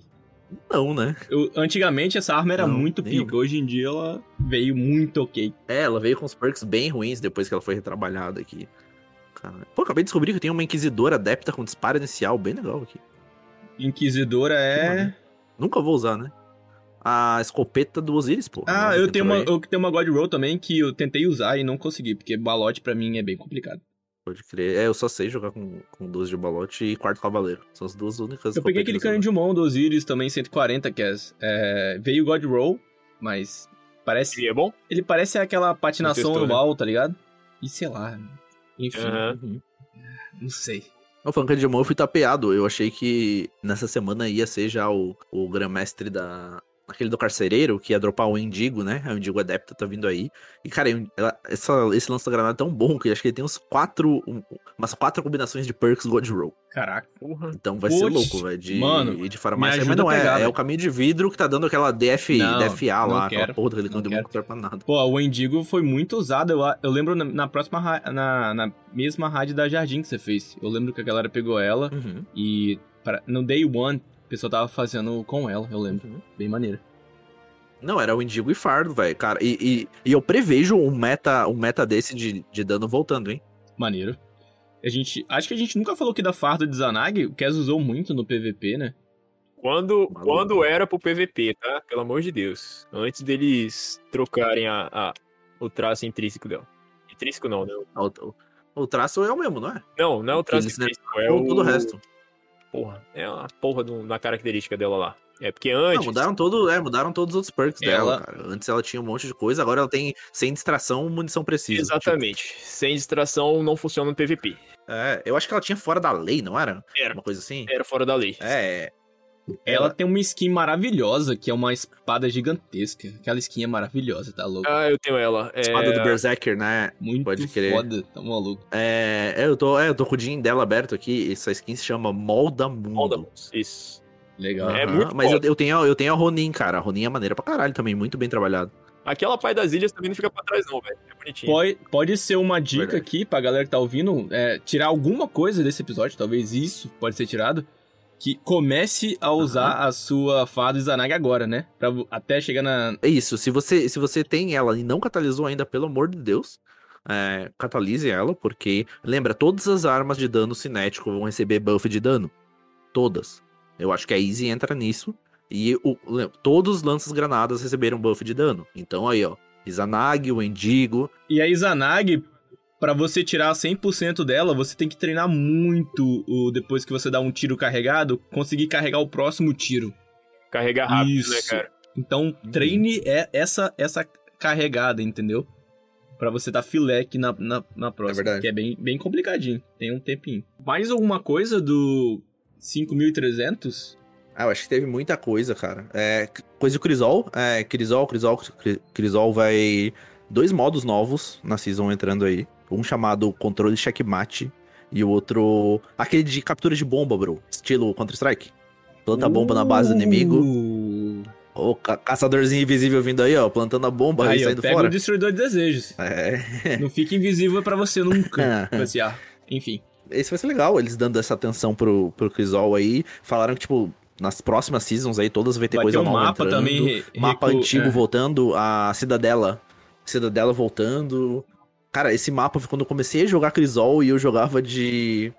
Não, né? Eu, antigamente essa arma era Não, muito pica. Hoje em dia ela veio muito ok. É, ela veio com os perks bem ruins depois que ela foi retrabalhada aqui. Cara, Pô, acabei de descobrir que tem uma inquisidora adepta com disparo inicial, bem legal aqui. Inquisidora é. Nunca vou usar, né? A escopeta do Osiris, pô. Ah, eu tenho, uma, eu tenho uma God Roll também que eu tentei usar e não consegui, porque balote pra mim é bem complicado. Pode crer. É, eu só sei jogar com, com 12 de balote e quarto cavaleiro. São as duas únicas. Eu peguei aquele competições. canhão de mão do Osiris também, 140, que é, é, veio God Roll, mas parece. Seria bom? Ele parece aquela patinação né? anual, tá ligado? E sei lá. Enfim. Uhum. não sei. O de mão eu fui tapeado. Eu achei que nessa semana ia ser já o, o Grandmestre da. Aquele do carcereiro, que ia dropar o Indigo, né? O Indigo Adepto tá vindo aí. E, cara, ela- essa, esse lança-granada é tão bom que acho que ele tem uns quatro. um- umas quatro combinações de perks God Roll. Caraca. Porra. Então vai ser louco, velho. De, mano, de farmácia. Mas não é. pegar, é velho. o caminho de vidro que tá dando aquela DF, Não, DFA lá, aquela quero, porra daquele não canhão de mão quero. que não serve pra nada. Pô, o Endigo foi muito usado. Eu, eu lembro na, na próxima. Na, na mesma rádio da Jardim que você fez. Eu lembro que a galera pegou ela Uhum. e pra- no Day One, o pessoal tava fazendo com ela, eu lembro. Uhum. Bem maneiro. Não, era o Indigo e Fardo, velho, cara. E, e, e eu prevejo um meta, um meta desse de, de dano voltando, hein? Maneiro. A gente. Acho que a gente nunca falou aqui da farda de Zanag. O Kes usou muito no PVP, né? Quando, Maluco. quando era pro PVP, tá? Pelo amor de Deus. Antes deles trocarem a, a- o traço intrínseco dela. Intrínseco não, né? O, o- o traço é o mesmo, não é? Não, não é o traço Eles, né, intrínseco, é o... todo o resto. Porra, é a porra da característica dela lá. É porque Não, antes... mudaram todo, é, mudaram todos os outros perks dela, Ela- cara. Antes ela tinha um monte de coisa, agora ela tem sem distração, munição precisa. Exatamente. Sem distração não funciona no PVP. Tipo, é, eu acho que ela tinha fora da lei, não era? Era. Uma coisa assim? Era fora da lei. É. Ela tem uma skin maravilhosa, que é uma espada gigantesca. Aquela skin é maravilhosa, tá louco? Ah, eu tenho ela. É... Espada do Berserker, né? Muito pode crer. foda, tá maluco. É, é, eu tô, é, eu tô com o DIN dela aberto aqui. Essa skin se chama Molda Mundo. Isso. Legal. É Aham, muito Mas eu, eu tenho, eu tenho a Ronin, cara. A Ronin é maneira pra caralho também, muito bem trabalhado. Aquela Pai das Ilhas também não fica pra trás não, velho. É bonitinho. Pode, pode ser uma dica Verdade. aqui pra galera que tá ouvindo, é, tirar alguma coisa desse episódio, talvez isso pode ser tirado, que comece a usar a sua fada Zanag agora, né? Pra, até chegar na... É isso, se você, se você tem ela e não catalisou ainda, pelo amor de Deus, é, catalise ela, porque, lembra, todas as armas de dano cinético vão receber buff de dano. Todas. Eu acho que a Easy entra nisso. E o, lem- todos os lanças-granadas receberam buff de dano. Então aí, ó. Izanagi, o Endigo. E a Izanag, pra você tirar 100% dela, você tem que treinar muito o, depois que você dá um tiro carregado, conseguir carregar o próximo tiro. Carregar rápido, Isso. né, cara? Então, treine é essa, essa carregada, entendeu? Pra você dar filé aqui na, na, na próxima. verdade. Que é bem, bem complicadinho. Tem um tempinho. Mais alguma coisa do 5300? Ah, eu acho que teve muita coisa, cara. É, coisa do Crisol. É, Crisol, Crisol, Cri- Crisol vai. Dois modos novos na season entrando aí. Um chamado controle checkmate. E o outro. Aquele de captura de bomba, bro. Estilo Counter-Strike. Planta a bomba na base do inimigo. Uh. O ca- caçadorzinho invisível vindo aí, ó. Plantando a bomba Aí, e ó, saindo pega fora. o destruidor de desejos. É. *laughs* Não fica invisível pra você nunca. *laughs* Assim, ah, enfim. Esse vai ser legal, eles dando essa atenção pro, pro Crisol aí. Falaram que, tipo, nas próximas seasons aí, todas vai ter Vai ter coisa um nova mapa entrando. também. mapa antigo é. voltando, a Cidadela. Cidadela voltando. Cara, esse mapa foi quando eu comecei a jogar Crisol e eu jogava de.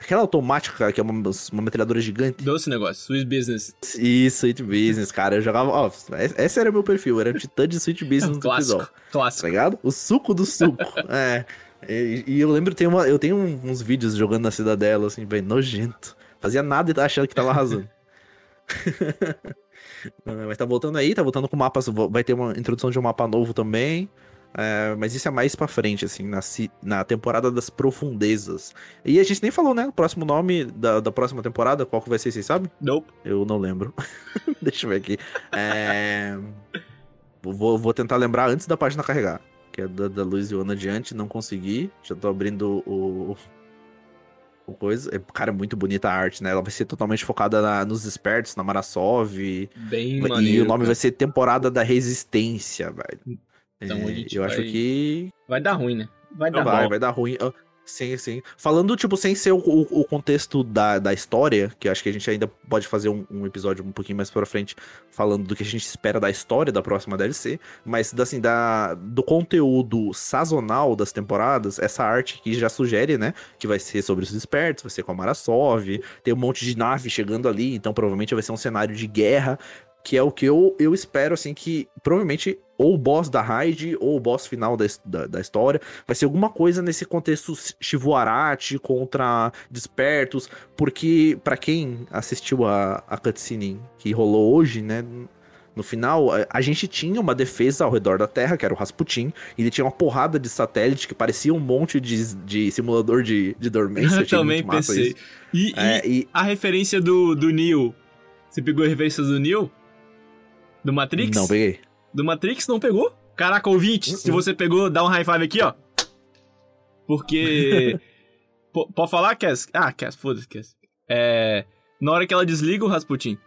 Aquela automática, que é uma, uma metralhadora gigante. Doce negócio, Swiss Business. Isso, Sweet Business, cara. Eu jogava. Ó, esse era o meu perfil, era um titã de Sweet Business do Crisol. Clássico. Tá Clássico. ligado? O suco do suco. *laughs* é. E, e eu lembro, tem uma, eu tenho uns vídeos jogando na Cidadela, assim, bem nojento. Fazia nada e tá achando que tava arrasando. *laughs* Mas tá voltando aí, tá voltando com mapas. Vai ter uma introdução de um mapa novo também. É, mas isso é mais pra frente, assim, na, na temporada das profundezas. E a gente nem falou, né? O próximo nome da, da próxima temporada, qual que vai ser, vocês sabem? Nope. Eu não lembro. *laughs* Deixa eu ver aqui. É... Vou, vou tentar lembrar antes da página carregar. Que é da, da Luiz e Ana adiante, não consegui. Já tô abrindo o. O coisa. É, Cara, é muito bonita a arte, né? Ela vai ser totalmente focada na- nos espertos, na Marasov. Bem e maneiro. o nome cara. vai ser Temporada da Resistência, velho. Então É, a gente eu vai- acho que Vai dar ruim, né? Vai dar vai, bom. vai dar ruim. Ah, Sim, sim. Falando, tipo, sem ser o, o- o contexto da, da história, que eu acho que a gente ainda pode fazer um, um episódio um pouquinho mais pra frente, falando do que a gente espera da história da próxima DLC, mas, assim, da, do conteúdo sazonal das temporadas, essa arte que já sugere, né, que vai ser sobre os espertos, vai ser com a Marasov, tem um monte de nave chegando ali, então provavelmente vai ser um cenário de guerra, que é o que eu, eu espero, assim, que provavelmente ou o boss da raid, ou o boss final da, da, da história. Vai ser alguma coisa nesse contexto Shivuarati contra Despertos, porque para quem assistiu a, a cutscene que rolou hoje, né, no final, a, gente tinha uma defesa ao redor da Terra, que era o Rasputin, e ele tinha uma porrada de satélite que parecia um monte de, de simulador de, de dormência. Eu *laughs* também pensei. E, é, e, e, a referência do, do Neo? Você pegou a referência do Neo? Do Matrix? Não peguei. Do Matrix não pegou? Caraca, ouvinte, uh -uh. se você pegou, dá um high five aqui, ó. Porque. *laughs* pode falar, Cass? Ah, Cass, foda-se, Cass. É. Na hora que ela desliga o Rasputin.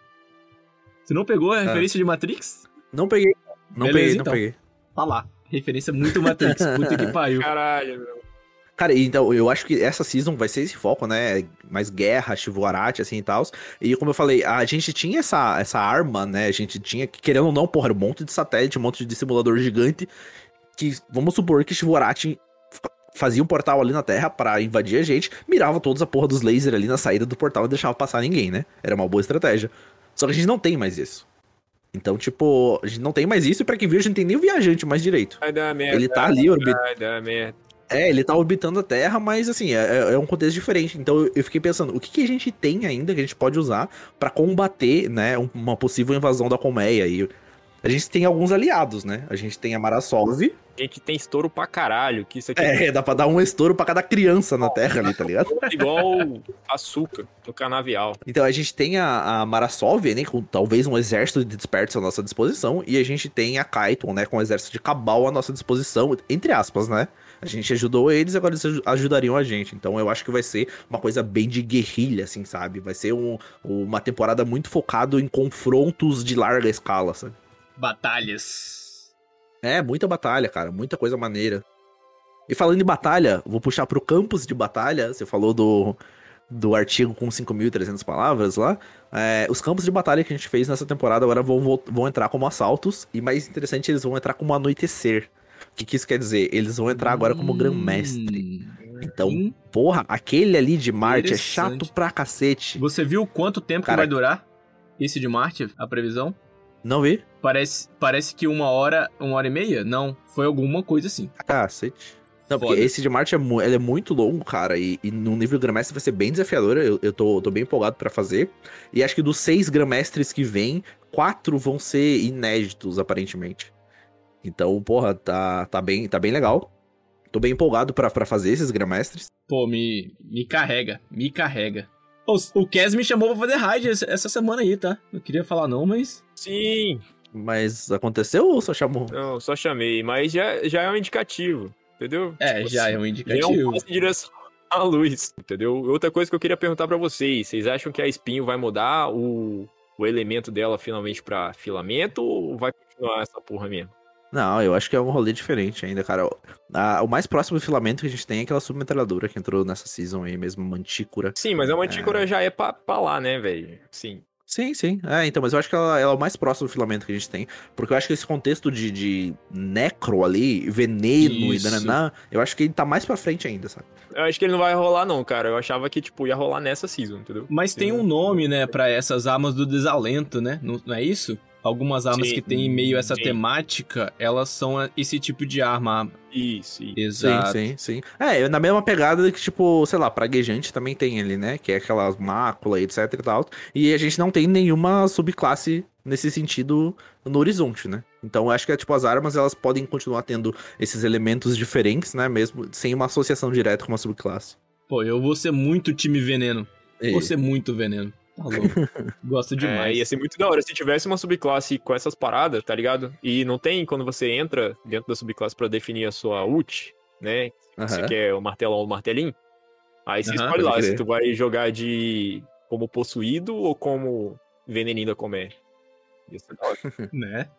Você não pegou a é. referência de Matrix? Não peguei. Não Beleza, peguei, não então. peguei. Tá lá. Referência muito Matrix. Puta que *laughs* pariu. Caralho, meu. Cara, então, eu acho que essa season vai ser esse foco, né? Mais guerra, Chivuarate, assim e tal. E como eu falei, a gente tinha essa, essa arma, né? A gente tinha, querendo ou não, porra, um monte de satélite, um monte de simulador gigante. Que, vamos supor que Chivuarate fazia um portal ali na Terra para invadir a gente, mirava todos a porra dos lasers ali na saída do portal e deixava passar ninguém, né? Era uma boa estratégia. Só que a gente não tem mais isso. Então, tipo, a gente não tem mais isso e pra quem viu, a gente não tem nem o viajante mais direito. Vai dar merda. Ele tá ali orbitando. Vai dar merda. É, ele tá orbitando a Terra, mas assim, é, é um contexto diferente. Então eu fiquei pensando, o que, que, a gente tem ainda que a gente pode usar para combater, né, uma possível invasão da colmeia? E a gente tem alguns aliados, né? A gente tem a Marasov. A gente tem estouro pra caralho, que isso aqui... É, dá pra dar um estouro pra cada criança na Terra ali, tá ligado? *laughs* Igual açúcar no canavial. Então a gente tem a, a Marasov, né, com talvez um exército de despertos à nossa disposição, e a gente tem a Kaiton, né, com um exército de cabal à nossa disposição, entre aspas, né? A gente ajudou eles, agora eles ajudariam a gente. Então eu acho que vai ser uma coisa bem de guerrilha, assim, sabe? Vai ser um, uma temporada muito focado em confrontos de larga escala, sabe? Batalhas. É, muita batalha, cara. Muita coisa maneira. E falando em batalha, vou puxar pro campus de batalha. Você falou do, do artigo com 5.300 palavras lá. É, os campos de batalha que a gente fez nessa temporada agora vão, vão entrar como assaltos. E mais interessante, eles vão entrar como anoitecer. O que, que isso quer dizer? Eles vão entrar agora como grão-mestre. Hum. Então, porra, aquele ali de Marte é chato pra cacete. Você viu quanto tempo Cara, que vai durar esse de Marte, a previsão? Não vi. Parece, parece que uma hora, uma hora e meia? Não, foi alguma coisa assim. Cacete. Não, Foda. porque esse de Marte é, ele é muito longo, cara, e, e no nível Grandmestre vai ser bem desafiador, eu, eu tô, tô bem empolgado para fazer. E acho que dos seis Grandmestres que vem, quatro vão ser inéditos, aparentemente. Então, porra, tá, tá, bem, tá bem legal. Tô bem empolgado para fazer esses Grandmestres. Pô, me, me carrega, me carrega. O, o Kes me chamou pra fazer raid essa semana aí, tá? Não queria falar não, mas... Sim. Mas aconteceu ou só chamou? Não, só chamei, mas já, já é um indicativo, entendeu? É, tipo, já assim, é um indicativo. Já é um passo em direção à luz, entendeu? Outra coisa que eu queria perguntar para vocês, vocês acham que a espinho vai mudar o, o elemento dela finalmente para filamento ou vai continuar essa porra mesmo? Não, eu acho que é um rolê diferente ainda, cara. o mais próximo do filamento que a gente tem é aquela submetralhadora que entrou nessa season aí mesmo, Mantícora. Sim, mas a Mantícora é... já é pra, pra lá, né, velho? Sim. Sim, sim. É, então, mas eu acho que ela, ela, é o mais próximo do filamento que a gente tem. Porque eu acho que esse contexto de, de necro ali, veneno Isso. e dananã, eu acho que ele tá mais pra frente ainda, sabe? Eu acho que ele não vai rolar, não, cara. Eu achava que, tipo, ia rolar nessa season, entendeu? Mas tem um nome, né, pra essas armas do desalento, né? Não, não é isso? Algumas armas sim, que tem meio essa sim. temática, elas são esse tipo de arma. Isso, isso. Exato. Sim, sim, sim. É, na mesma pegada que, tipo, sei lá, praguejante também tem ali, né? Que é aquelas máculas, etc e tal. E a gente não tem nenhuma subclasse nesse sentido no horizonte, né? Então acho que é tipo as armas elas podem continuar tendo esses elementos diferentes, né? Mesmo sem uma associação direta com uma subclasse. Pô, eu vou ser muito time veneno. E... Vou ser muito veneno. Tá louco. *laughs* Gosto é, demais. É, ia ser muito da hora se tivesse uma subclasse com essas paradas, tá ligado? E não tem quando você entra dentro da subclasse para definir a sua ult, né? Uhum. Você quer o martelão ou o martelinho. Aí você uhum, escolhe lá se tu vai jogar de como possuído ou como veneninho da comédia. Isso é da hora. *laughs* né?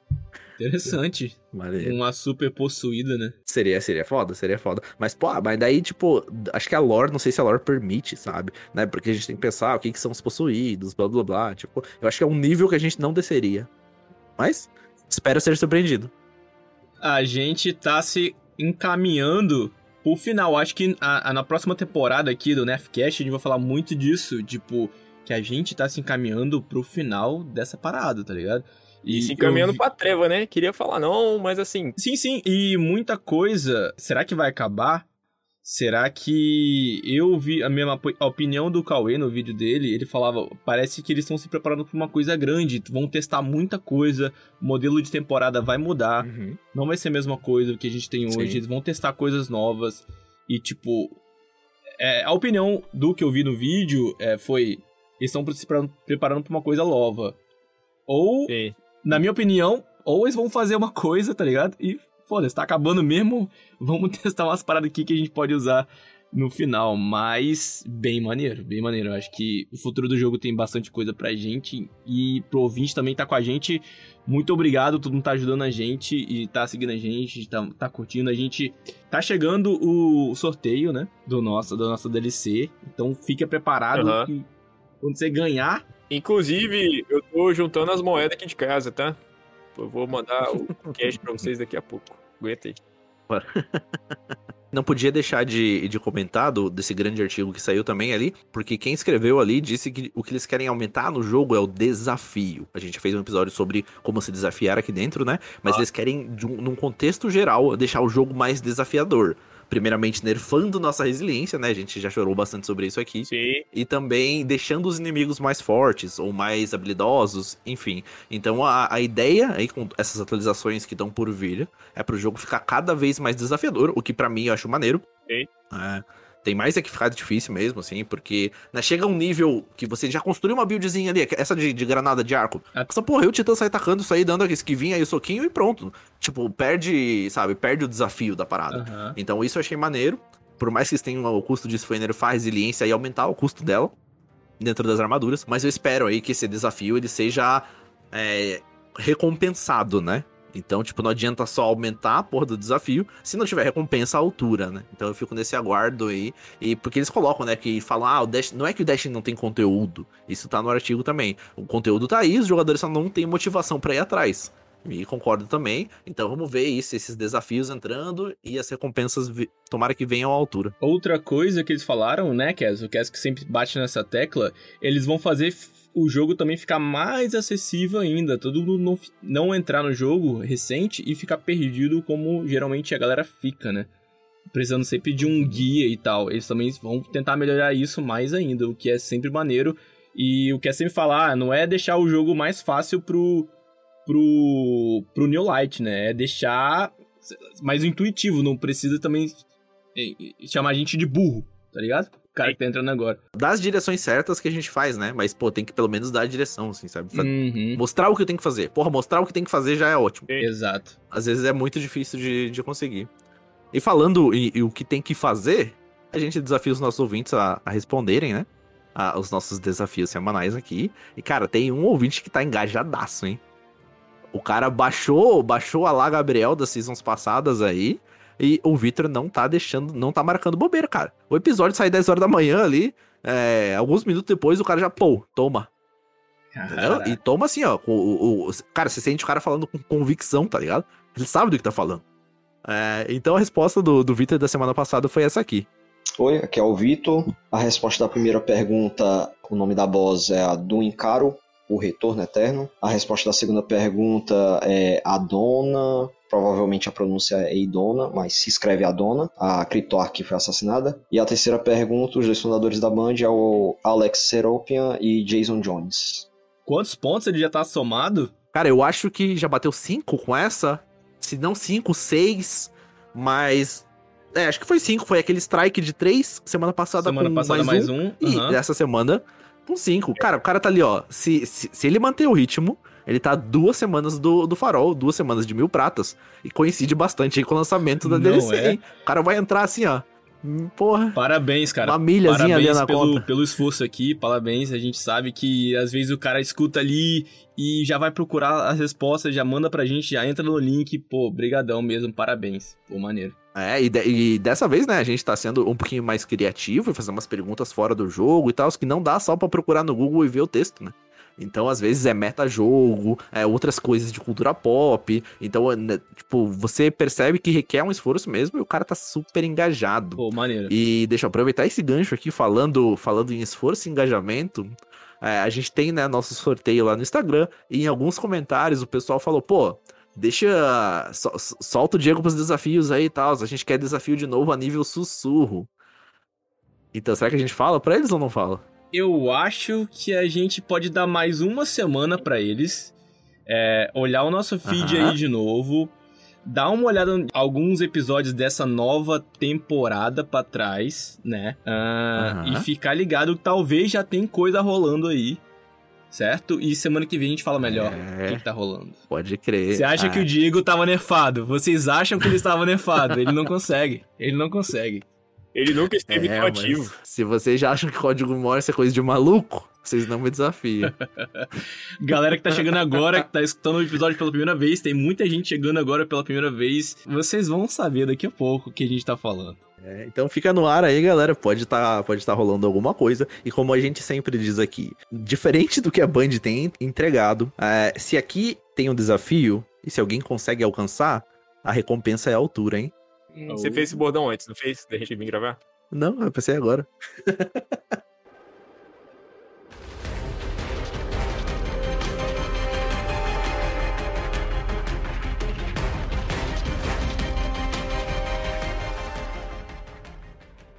Interessante. Maneiro. Uma super possuída, né? Seria, seria foda, seria foda. Mas, pô, mas daí, tipo, acho que a lore, não sei se a lore permite, sabe? Né? Porque a gente tem que pensar o que, que são os possuídos, blá blá blá. Tipo, eu acho que é um nível que a gente não desceria. Mas, espero ser surpreendido. A gente tá se encaminhando pro final. Acho que a, a, na próxima temporada aqui do Nefcast a gente vai falar muito disso. Tipo, que a gente tá se encaminhando pro final dessa parada, tá ligado? E se encaminhando vi- pra treva, né? Queria falar não, mas assim, Sim, sim, e muita coisa. Será que vai acabar? Será que eu vi a mesma opinião do Cauê no vídeo dele? Ele falava, parece que eles estão se preparando para uma coisa grande, vão testar muita coisa, o modelo de temporada vai mudar, Uhum. não vai ser a mesma coisa que a gente tem Sim. hoje, eles vão testar coisas novas e tipo, é, a opinião do que eu vi no vídeo é, foi, eles estão se pre- preparando para uma coisa nova. Ou sim. Na minha opinião, ou eles vão fazer uma coisa, tá ligado? E foda-se, tá acabando mesmo. *laughs* Vamos testar umas paradas aqui que a gente pode usar no final. Mas bem maneiro, bem maneiro. Eu acho que o futuro do jogo tem bastante coisa pra gente. E pro ouvinte também tá com a gente. Muito obrigado, todo mundo tá ajudando a gente e tá seguindo a gente, tá, tá curtindo. A gente tá chegando o sorteio, né? Do nosso, da nossa DLC. Então fica preparado Aham. que quando você ganhar. Inclusive, eu tô juntando as moedas aqui de casa, tá? Eu vou mandar o *laughs* cash pra vocês daqui a pouco. Aguenta aí. *laughs* Não podia deixar de, de comentar do- desse grande artigo que saiu também ali, porque quem escreveu ali disse que o que eles querem aumentar no jogo é o desafio. A gente fez um episódio sobre como se desafiar aqui dentro, né? Mas eles querem, um- num contexto geral, deixar o jogo mais desafiador. Primeiramente, nerfando nossa resiliência, né? A gente já chorou bastante sobre isso aqui. Sim. E também deixando os inimigos mais fortes ou mais habilidosos, enfim. Então a, a ideia aí com essas atualizações que estão por vir é pro jogo ficar cada vez mais desafiador, o que pra mim eu acho maneiro. Sim. É, tem mais é que ficar difícil mesmo, assim, porque né, chega um nível que você já construiu uma buildzinha ali, essa de, de granada de arco. Ah. Essa porra, o Titã sai tacando isso aí, dando a esquivinha aí o soquinho e pronto. Tipo, perde, sabe, perde o desafio da parada. Aham. Então isso eu achei maneiro. Por mais que eles tenham o custo disso foi nerfar a resiliência e aumentar o custo dela dentro das armaduras. Mas eu espero aí que esse desafio ele seja é, recompensado, né? Então, tipo, não adianta só aumentar a porra do desafio se não tiver recompensa à altura, né? Então eu fico nesse aguardo aí. E porque eles colocam, né, que falam, ah, o Dash. Não é que o Dash não tem conteúdo. Isso tá no artigo também. O conteúdo tá aí, os jogadores só não têm motivação pra ir atrás. E concordo também. Então vamos ver isso, esses desafios entrando e as recompensas tomara que venham à altura. Outra coisa que eles falaram, né, Kes, o Kes que sempre bate nessa tecla, eles vão fazer o jogo também ficar mais acessível ainda. Todo mundo não, não entrar no jogo recente e ficar perdido como geralmente a galera fica, né? Precisando sempre de um guia e tal. Eles também vão tentar melhorar isso mais ainda, o que é sempre maneiro. E o que é sempre falar, não é deixar o jogo mais fácil pro, pro, pro New Light, né? É deixar mais intuitivo, não precisa também eh, chamar a gente de burro, tá ligado? O cara que tá entrando agora. Das direções certas que a gente faz, né? Mas, pô, tem que pelo menos dar a direção, assim, sabe? Fa- Uhum, Mostrar o que tem que fazer. Porra, mostrar o que tem que fazer já é ótimo. exato. Às vezes é muito difícil de, de conseguir. E falando em, em o que tem que fazer, a gente desafia os nossos ouvintes a, a responderem, né? A- os nossos desafios semanais aqui. E, cara, tem um ouvinte que tá engajadaço, hein? O cara baixou, baixou a lá Gabriel das seasons passadas aí. E o Victor não tá deixando, não tá marcando bobeira, cara. O episódio sai 10 horas da manhã ali. é, alguns minutos depois o cara já, pô, toma. Entendeu? E toma assim, ó. com o, o- cara, você sente o cara falando com convicção, tá ligado? Ele sabe do que tá falando. É, então a resposta do, do Victor da semana passada foi essa aqui. Oi, aqui é o Vitor. A resposta da primeira pergunta, o nome da boss é a do Encaro, o Retorno Eterno. A resposta da segunda pergunta é Adona. Provavelmente a pronúncia é Eidona, mas se escreve Adona. A Cryptoark que foi assassinada. E a terceira pergunta, os dois fundadores da Band é o Alex Seropian e Jason Jones. Quantos pontos ele já tá somado? Cara, eu acho que já bateu 5 com essa. Se não 5, 6. Mas. É, acho que foi 5. Foi aquele strike de 3 semana passada Semana com passada mais, mais um. um. E aham. dessa semana com 5. Cara, o cara tá ali, ó. Se, se, se ele manter o ritmo, ele tá duas semanas do, do farol, duas semanas de mil pratas. E coincide bastante aí com o lançamento da Não DLC, é? hein? O cara vai entrar assim, ó. Hum, Porra. Parabéns, cara. Uma milhazinha ali Parabéns na pelo, conta. pelo esforço aqui, parabéns. A gente sabe que às vezes o cara escuta ali e já vai procurar as respostas, já manda pra gente, já entra no link. Pô, brigadão mesmo, parabéns. Pô, maneiro. É, e, de- e dessa vez, né, a gente tá sendo um pouquinho mais criativo e fazendo umas perguntas fora do jogo e tal, que não dá só pra procurar no Google e ver o texto, né? Então, às vezes, é meta-jogo, é outras coisas de cultura pop. Então, é, né, tipo, você percebe que requer um esforço mesmo e o cara tá super engajado. Pô, maneiro. E deixa eu aproveitar esse gancho aqui falando, falando em esforço e engajamento. é, a gente tem, né, nosso sorteio lá no Instagram. E em alguns comentários o pessoal falou, pô, deixa. Sol, solta o Diego pros desafios aí e tal. A gente quer desafio de novo a nível sussurro. Então, será que a gente fala pra eles ou não fala? Eu acho que a gente pode dar mais uma semana para eles. É, olhar o nosso feed aí de novo. Dar uma olhada em alguns episódios dessa nova temporada pra trás, né? Uh, E ficar ligado que talvez já tem coisa rolando aí certo? E semana que vem a gente fala melhor é... o que, que tá rolando. Pode crer. Você acha ah. que o Diego tava nerfado? Vocês acham que ele estava nerfado? Ele não consegue. Ele não consegue. Ele nunca esteve é, ativo. Se vocês já acham que código Morse é coisa de maluco, vocês não me desafiam. *laughs* Galera que tá chegando agora, que tá escutando o episódio pela primeira vez, tem muita gente chegando agora pela primeira vez. Vocês vão saber daqui a pouco o que a gente tá falando. É, então fica no ar aí, galera. Pode estar tá, pode tá rolando alguma coisa. E como a gente sempre diz aqui, diferente do que a Band tem entregado, é, se aqui tem um desafio e se alguém consegue alcançar, a recompensa é a altura, hein? Você fez esse bordão antes, não fez? Da gente vir gravar? Não, eu pensei agora. *laughs*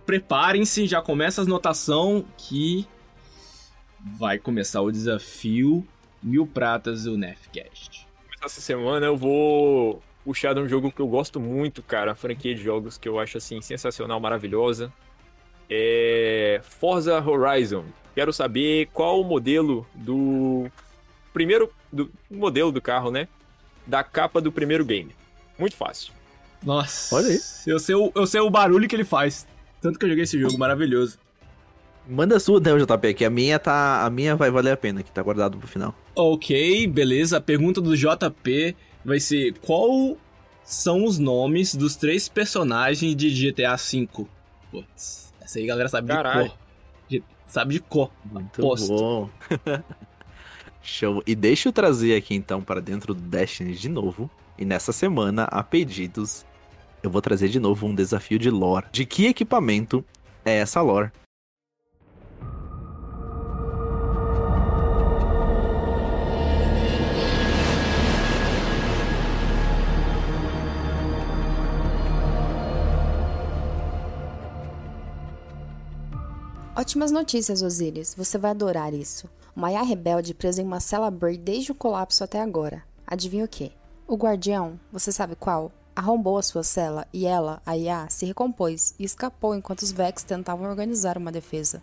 Preparem-se, já começa as notação que vai começar o desafio Mil Pratas do Nefcast. Essa semana eu vou puxar de um jogo que eu gosto muito, cara, a franquia de jogos que eu acho assim sensacional, maravilhosa. É Forza Horizon. Quero saber qual o modelo do primeiro do modelo do carro, né? Da capa do primeiro game. Muito fácil. Nossa. Olha aí. Eu sei, o, eu sei o barulho que ele faz. Tanto que eu joguei esse jogo maravilhoso. Manda a sua, né, JP, que a minha tá. A minha vai valer a pena, que tá guardado pro final. Ok, beleza. A pergunta do JP vai ser qual são os nomes dos três personagens de GTA V? Putz, essa aí a galera sabe Caralho. de cor. Sabe de cor. Muito Posto. bom. *laughs* Show. E deixa eu trazer aqui então para dentro do Destiny de novo. E nessa semana, a pedidos, eu vou trazer de novo um desafio de lore. De que equipamento é essa lore? Ótimas notícias, Osiris. Você vai adorar isso. O Maiá rebelde preso em uma cela Bray desde o colapso até agora. Adivinha o que? O guardião, você sabe qual? Arrombou a sua cela e ela, a Iá, se recompôs e escapou enquanto os Vex tentavam organizar uma defesa.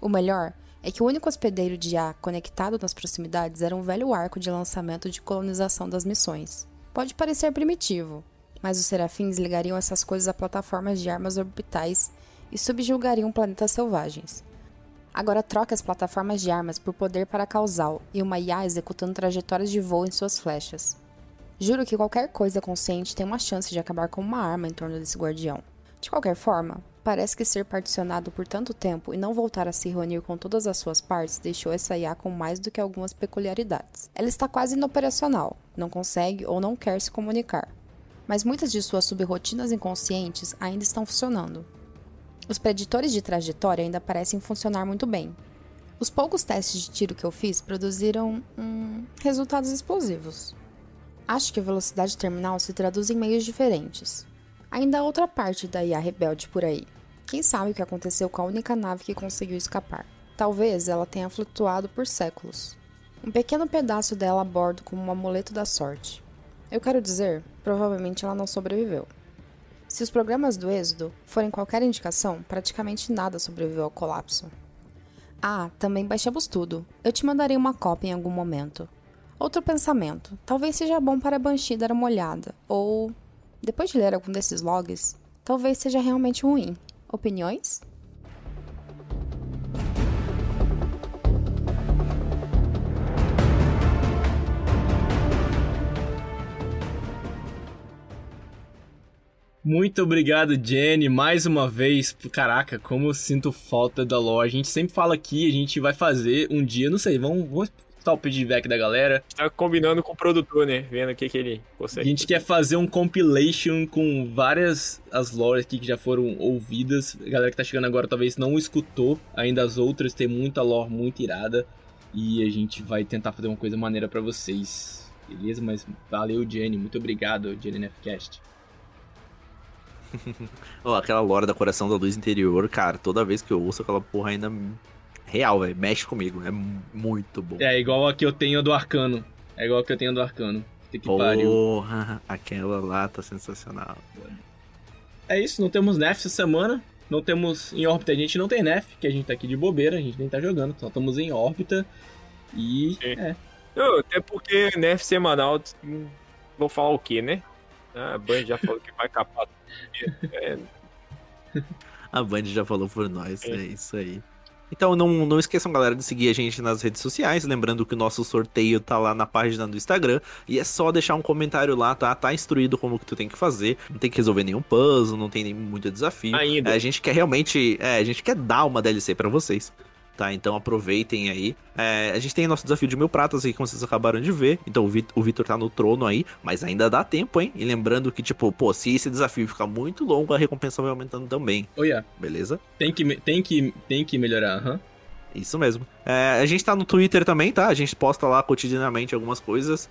O melhor é que o único hospedeiro de Iá conectado nas proximidades era um velho arco de lançamento de colonização das missões. Pode parecer primitivo, mas os serafins ligariam essas coisas a plataformas de armas orbitais e subjugariam planetas selvagens. Agora troque as plataformas de armas por poder para causal e uma IA executando trajetórias de voo em suas flechas. Juro que qualquer coisa consciente tem uma chance de acabar com uma arma em torno desse guardião. De qualquer forma, parece que ser particionado por tanto tempo e não voltar a se reunir com todas as suas partes deixou essa IA com mais do que algumas peculiaridades. Ela está quase inoperacional, não consegue ou não quer se comunicar. Mas muitas de suas subrotinas inconscientes ainda estão funcionando, os preditores de trajetória ainda parecem funcionar muito bem. Os poucos testes de tiro que eu fiz produziram hum, resultados explosivos. Acho que a velocidade terminal se traduz em meios diferentes. Ainda há outra parte da IA rebelde por aí. Quem sabe o que aconteceu com a única nave que conseguiu escapar? Talvez ela tenha flutuado por séculos. Um pequeno pedaço dela a bordo como um amuleto da sorte. Eu quero dizer, provavelmente ela não sobreviveu. Se os programas do Êxodo forem qualquer indicação, praticamente nada sobreviveu ao colapso. Ah, também baixamos tudo. Eu te mandarei uma cópia em algum momento. Outro pensamento. Talvez seja bom para a Banshee dar uma olhada. Ou, depois de ler algum desses logs, talvez seja realmente ruim. Opiniões? Muito obrigado, Jenny, mais uma vez. Caraca, como eu sinto falta da lore. A gente sempre fala aqui, a gente vai fazer um dia, não sei, vamos, vamos o feedback da galera. Tá combinando com o produtor, né? Vendo o que, que ele A consegue. gente quer fazer um compilation com várias as lores aqui que já foram ouvidas. A galera que tá chegando agora talvez não escutou ainda as outras, tem muita lore muito irada. E a gente vai tentar fazer uma coisa maneira pra vocês. Beleza? Mas valeu, Jenny. Muito obrigado, Jenny Nefcast. *laughs* Ó, aquela lore da Coração da Luz Interior, cara, toda vez que eu ouço aquela porra ainda. Real, velho. Mexe comigo. É muito bom. É igual a que eu tenho do Arcano. É igual a que eu tenho do Arcano. Que pariu. Porra, *laughs* aquela lá tá sensacional. É isso, não temos Nef essa semana. Não temos em órbita, a gente não tem Nef, que a gente tá aqui de bobeira, a gente nem tá jogando, só estamos em órbita. E. Sim. É. Não, até porque Nerf semanal, hum, vou falar o quê, né? Ah, a Band já falou que vai capar. É, A Band já falou por nós, É. é isso aí. Então não, não esqueçam, galera, de seguir a gente nas redes sociais. Lembrando que o nosso sorteio tá lá na página do Instagram. E é só deixar um comentário lá, tá? Tá instruído como que tu tem que fazer. Não tem que resolver nenhum puzzle, não tem nem muito desafio. ainda. É, a gente quer realmente. É, a gente quer dar uma DLC pra vocês. Tá, então aproveitem aí. É, a gente tem nosso desafio de mil pratas aí, como vocês acabaram de ver. Então o Vit- o Vitor tá no trono aí, mas ainda dá tempo, hein? E lembrando que, tipo, pô, se esse desafio ficar muito longo, a recompensa vai aumentando também, Olha, beleza? tem que, tem que, tem que melhorar, aham. Isso mesmo. É, a gente tá no Twitter também, tá? A gente posta lá cotidianamente algumas coisas.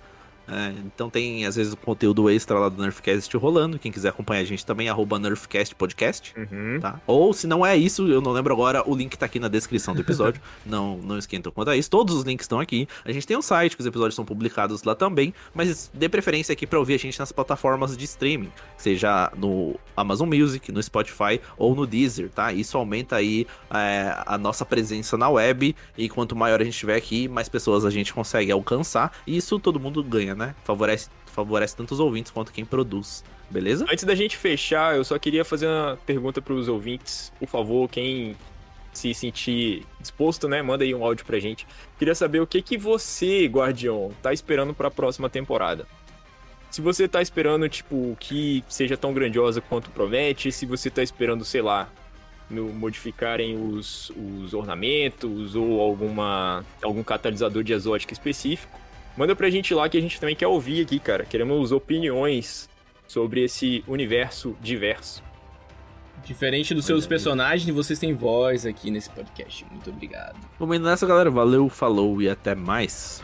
É, então tem, às vezes, conteúdo extra lá do Nerfcast rolando. Quem quiser acompanhar a gente também, arroba Nerfcast Podcast. Uhum. Tá? Ou se não é isso, eu não lembro agora, o link tá aqui na descrição do episódio. *laughs* não, não esquentam quanto a isso. Todos os links estão aqui. A gente tem um site que os episódios são publicados lá também, mas dê preferência aqui pra ouvir a gente nas plataformas de streaming, seja no Amazon Music, no Spotify ou no Deezer, tá? Isso aumenta aí é, a nossa presença na web e quanto maior a gente tiver aqui, mais pessoas a gente consegue alcançar. E isso todo mundo ganha, né? Favorece, favorece tanto os ouvintes quanto quem produz. Beleza? Antes da gente fechar, eu só queria fazer uma pergunta para os ouvintes. Por favor, quem se sentir disposto, né, manda aí um áudio pra gente. Queria saber o que que você, Guardião, tá esperando para a próxima temporada. Se você tá esperando, tipo, que seja tão grandiosa quanto promete, se você tá esperando, sei lá, no modificarem os, os ornamentos ou alguma algum catalisador de exótica específico, manda pra gente lá que a gente também quer ouvir aqui, cara. Queremos opiniões sobre esse universo diverso. Diferente dos seus personagens, vocês têm voz aqui nesse podcast. Muito obrigado. Vamos indo nessa, galera. Valeu, falou e até mais.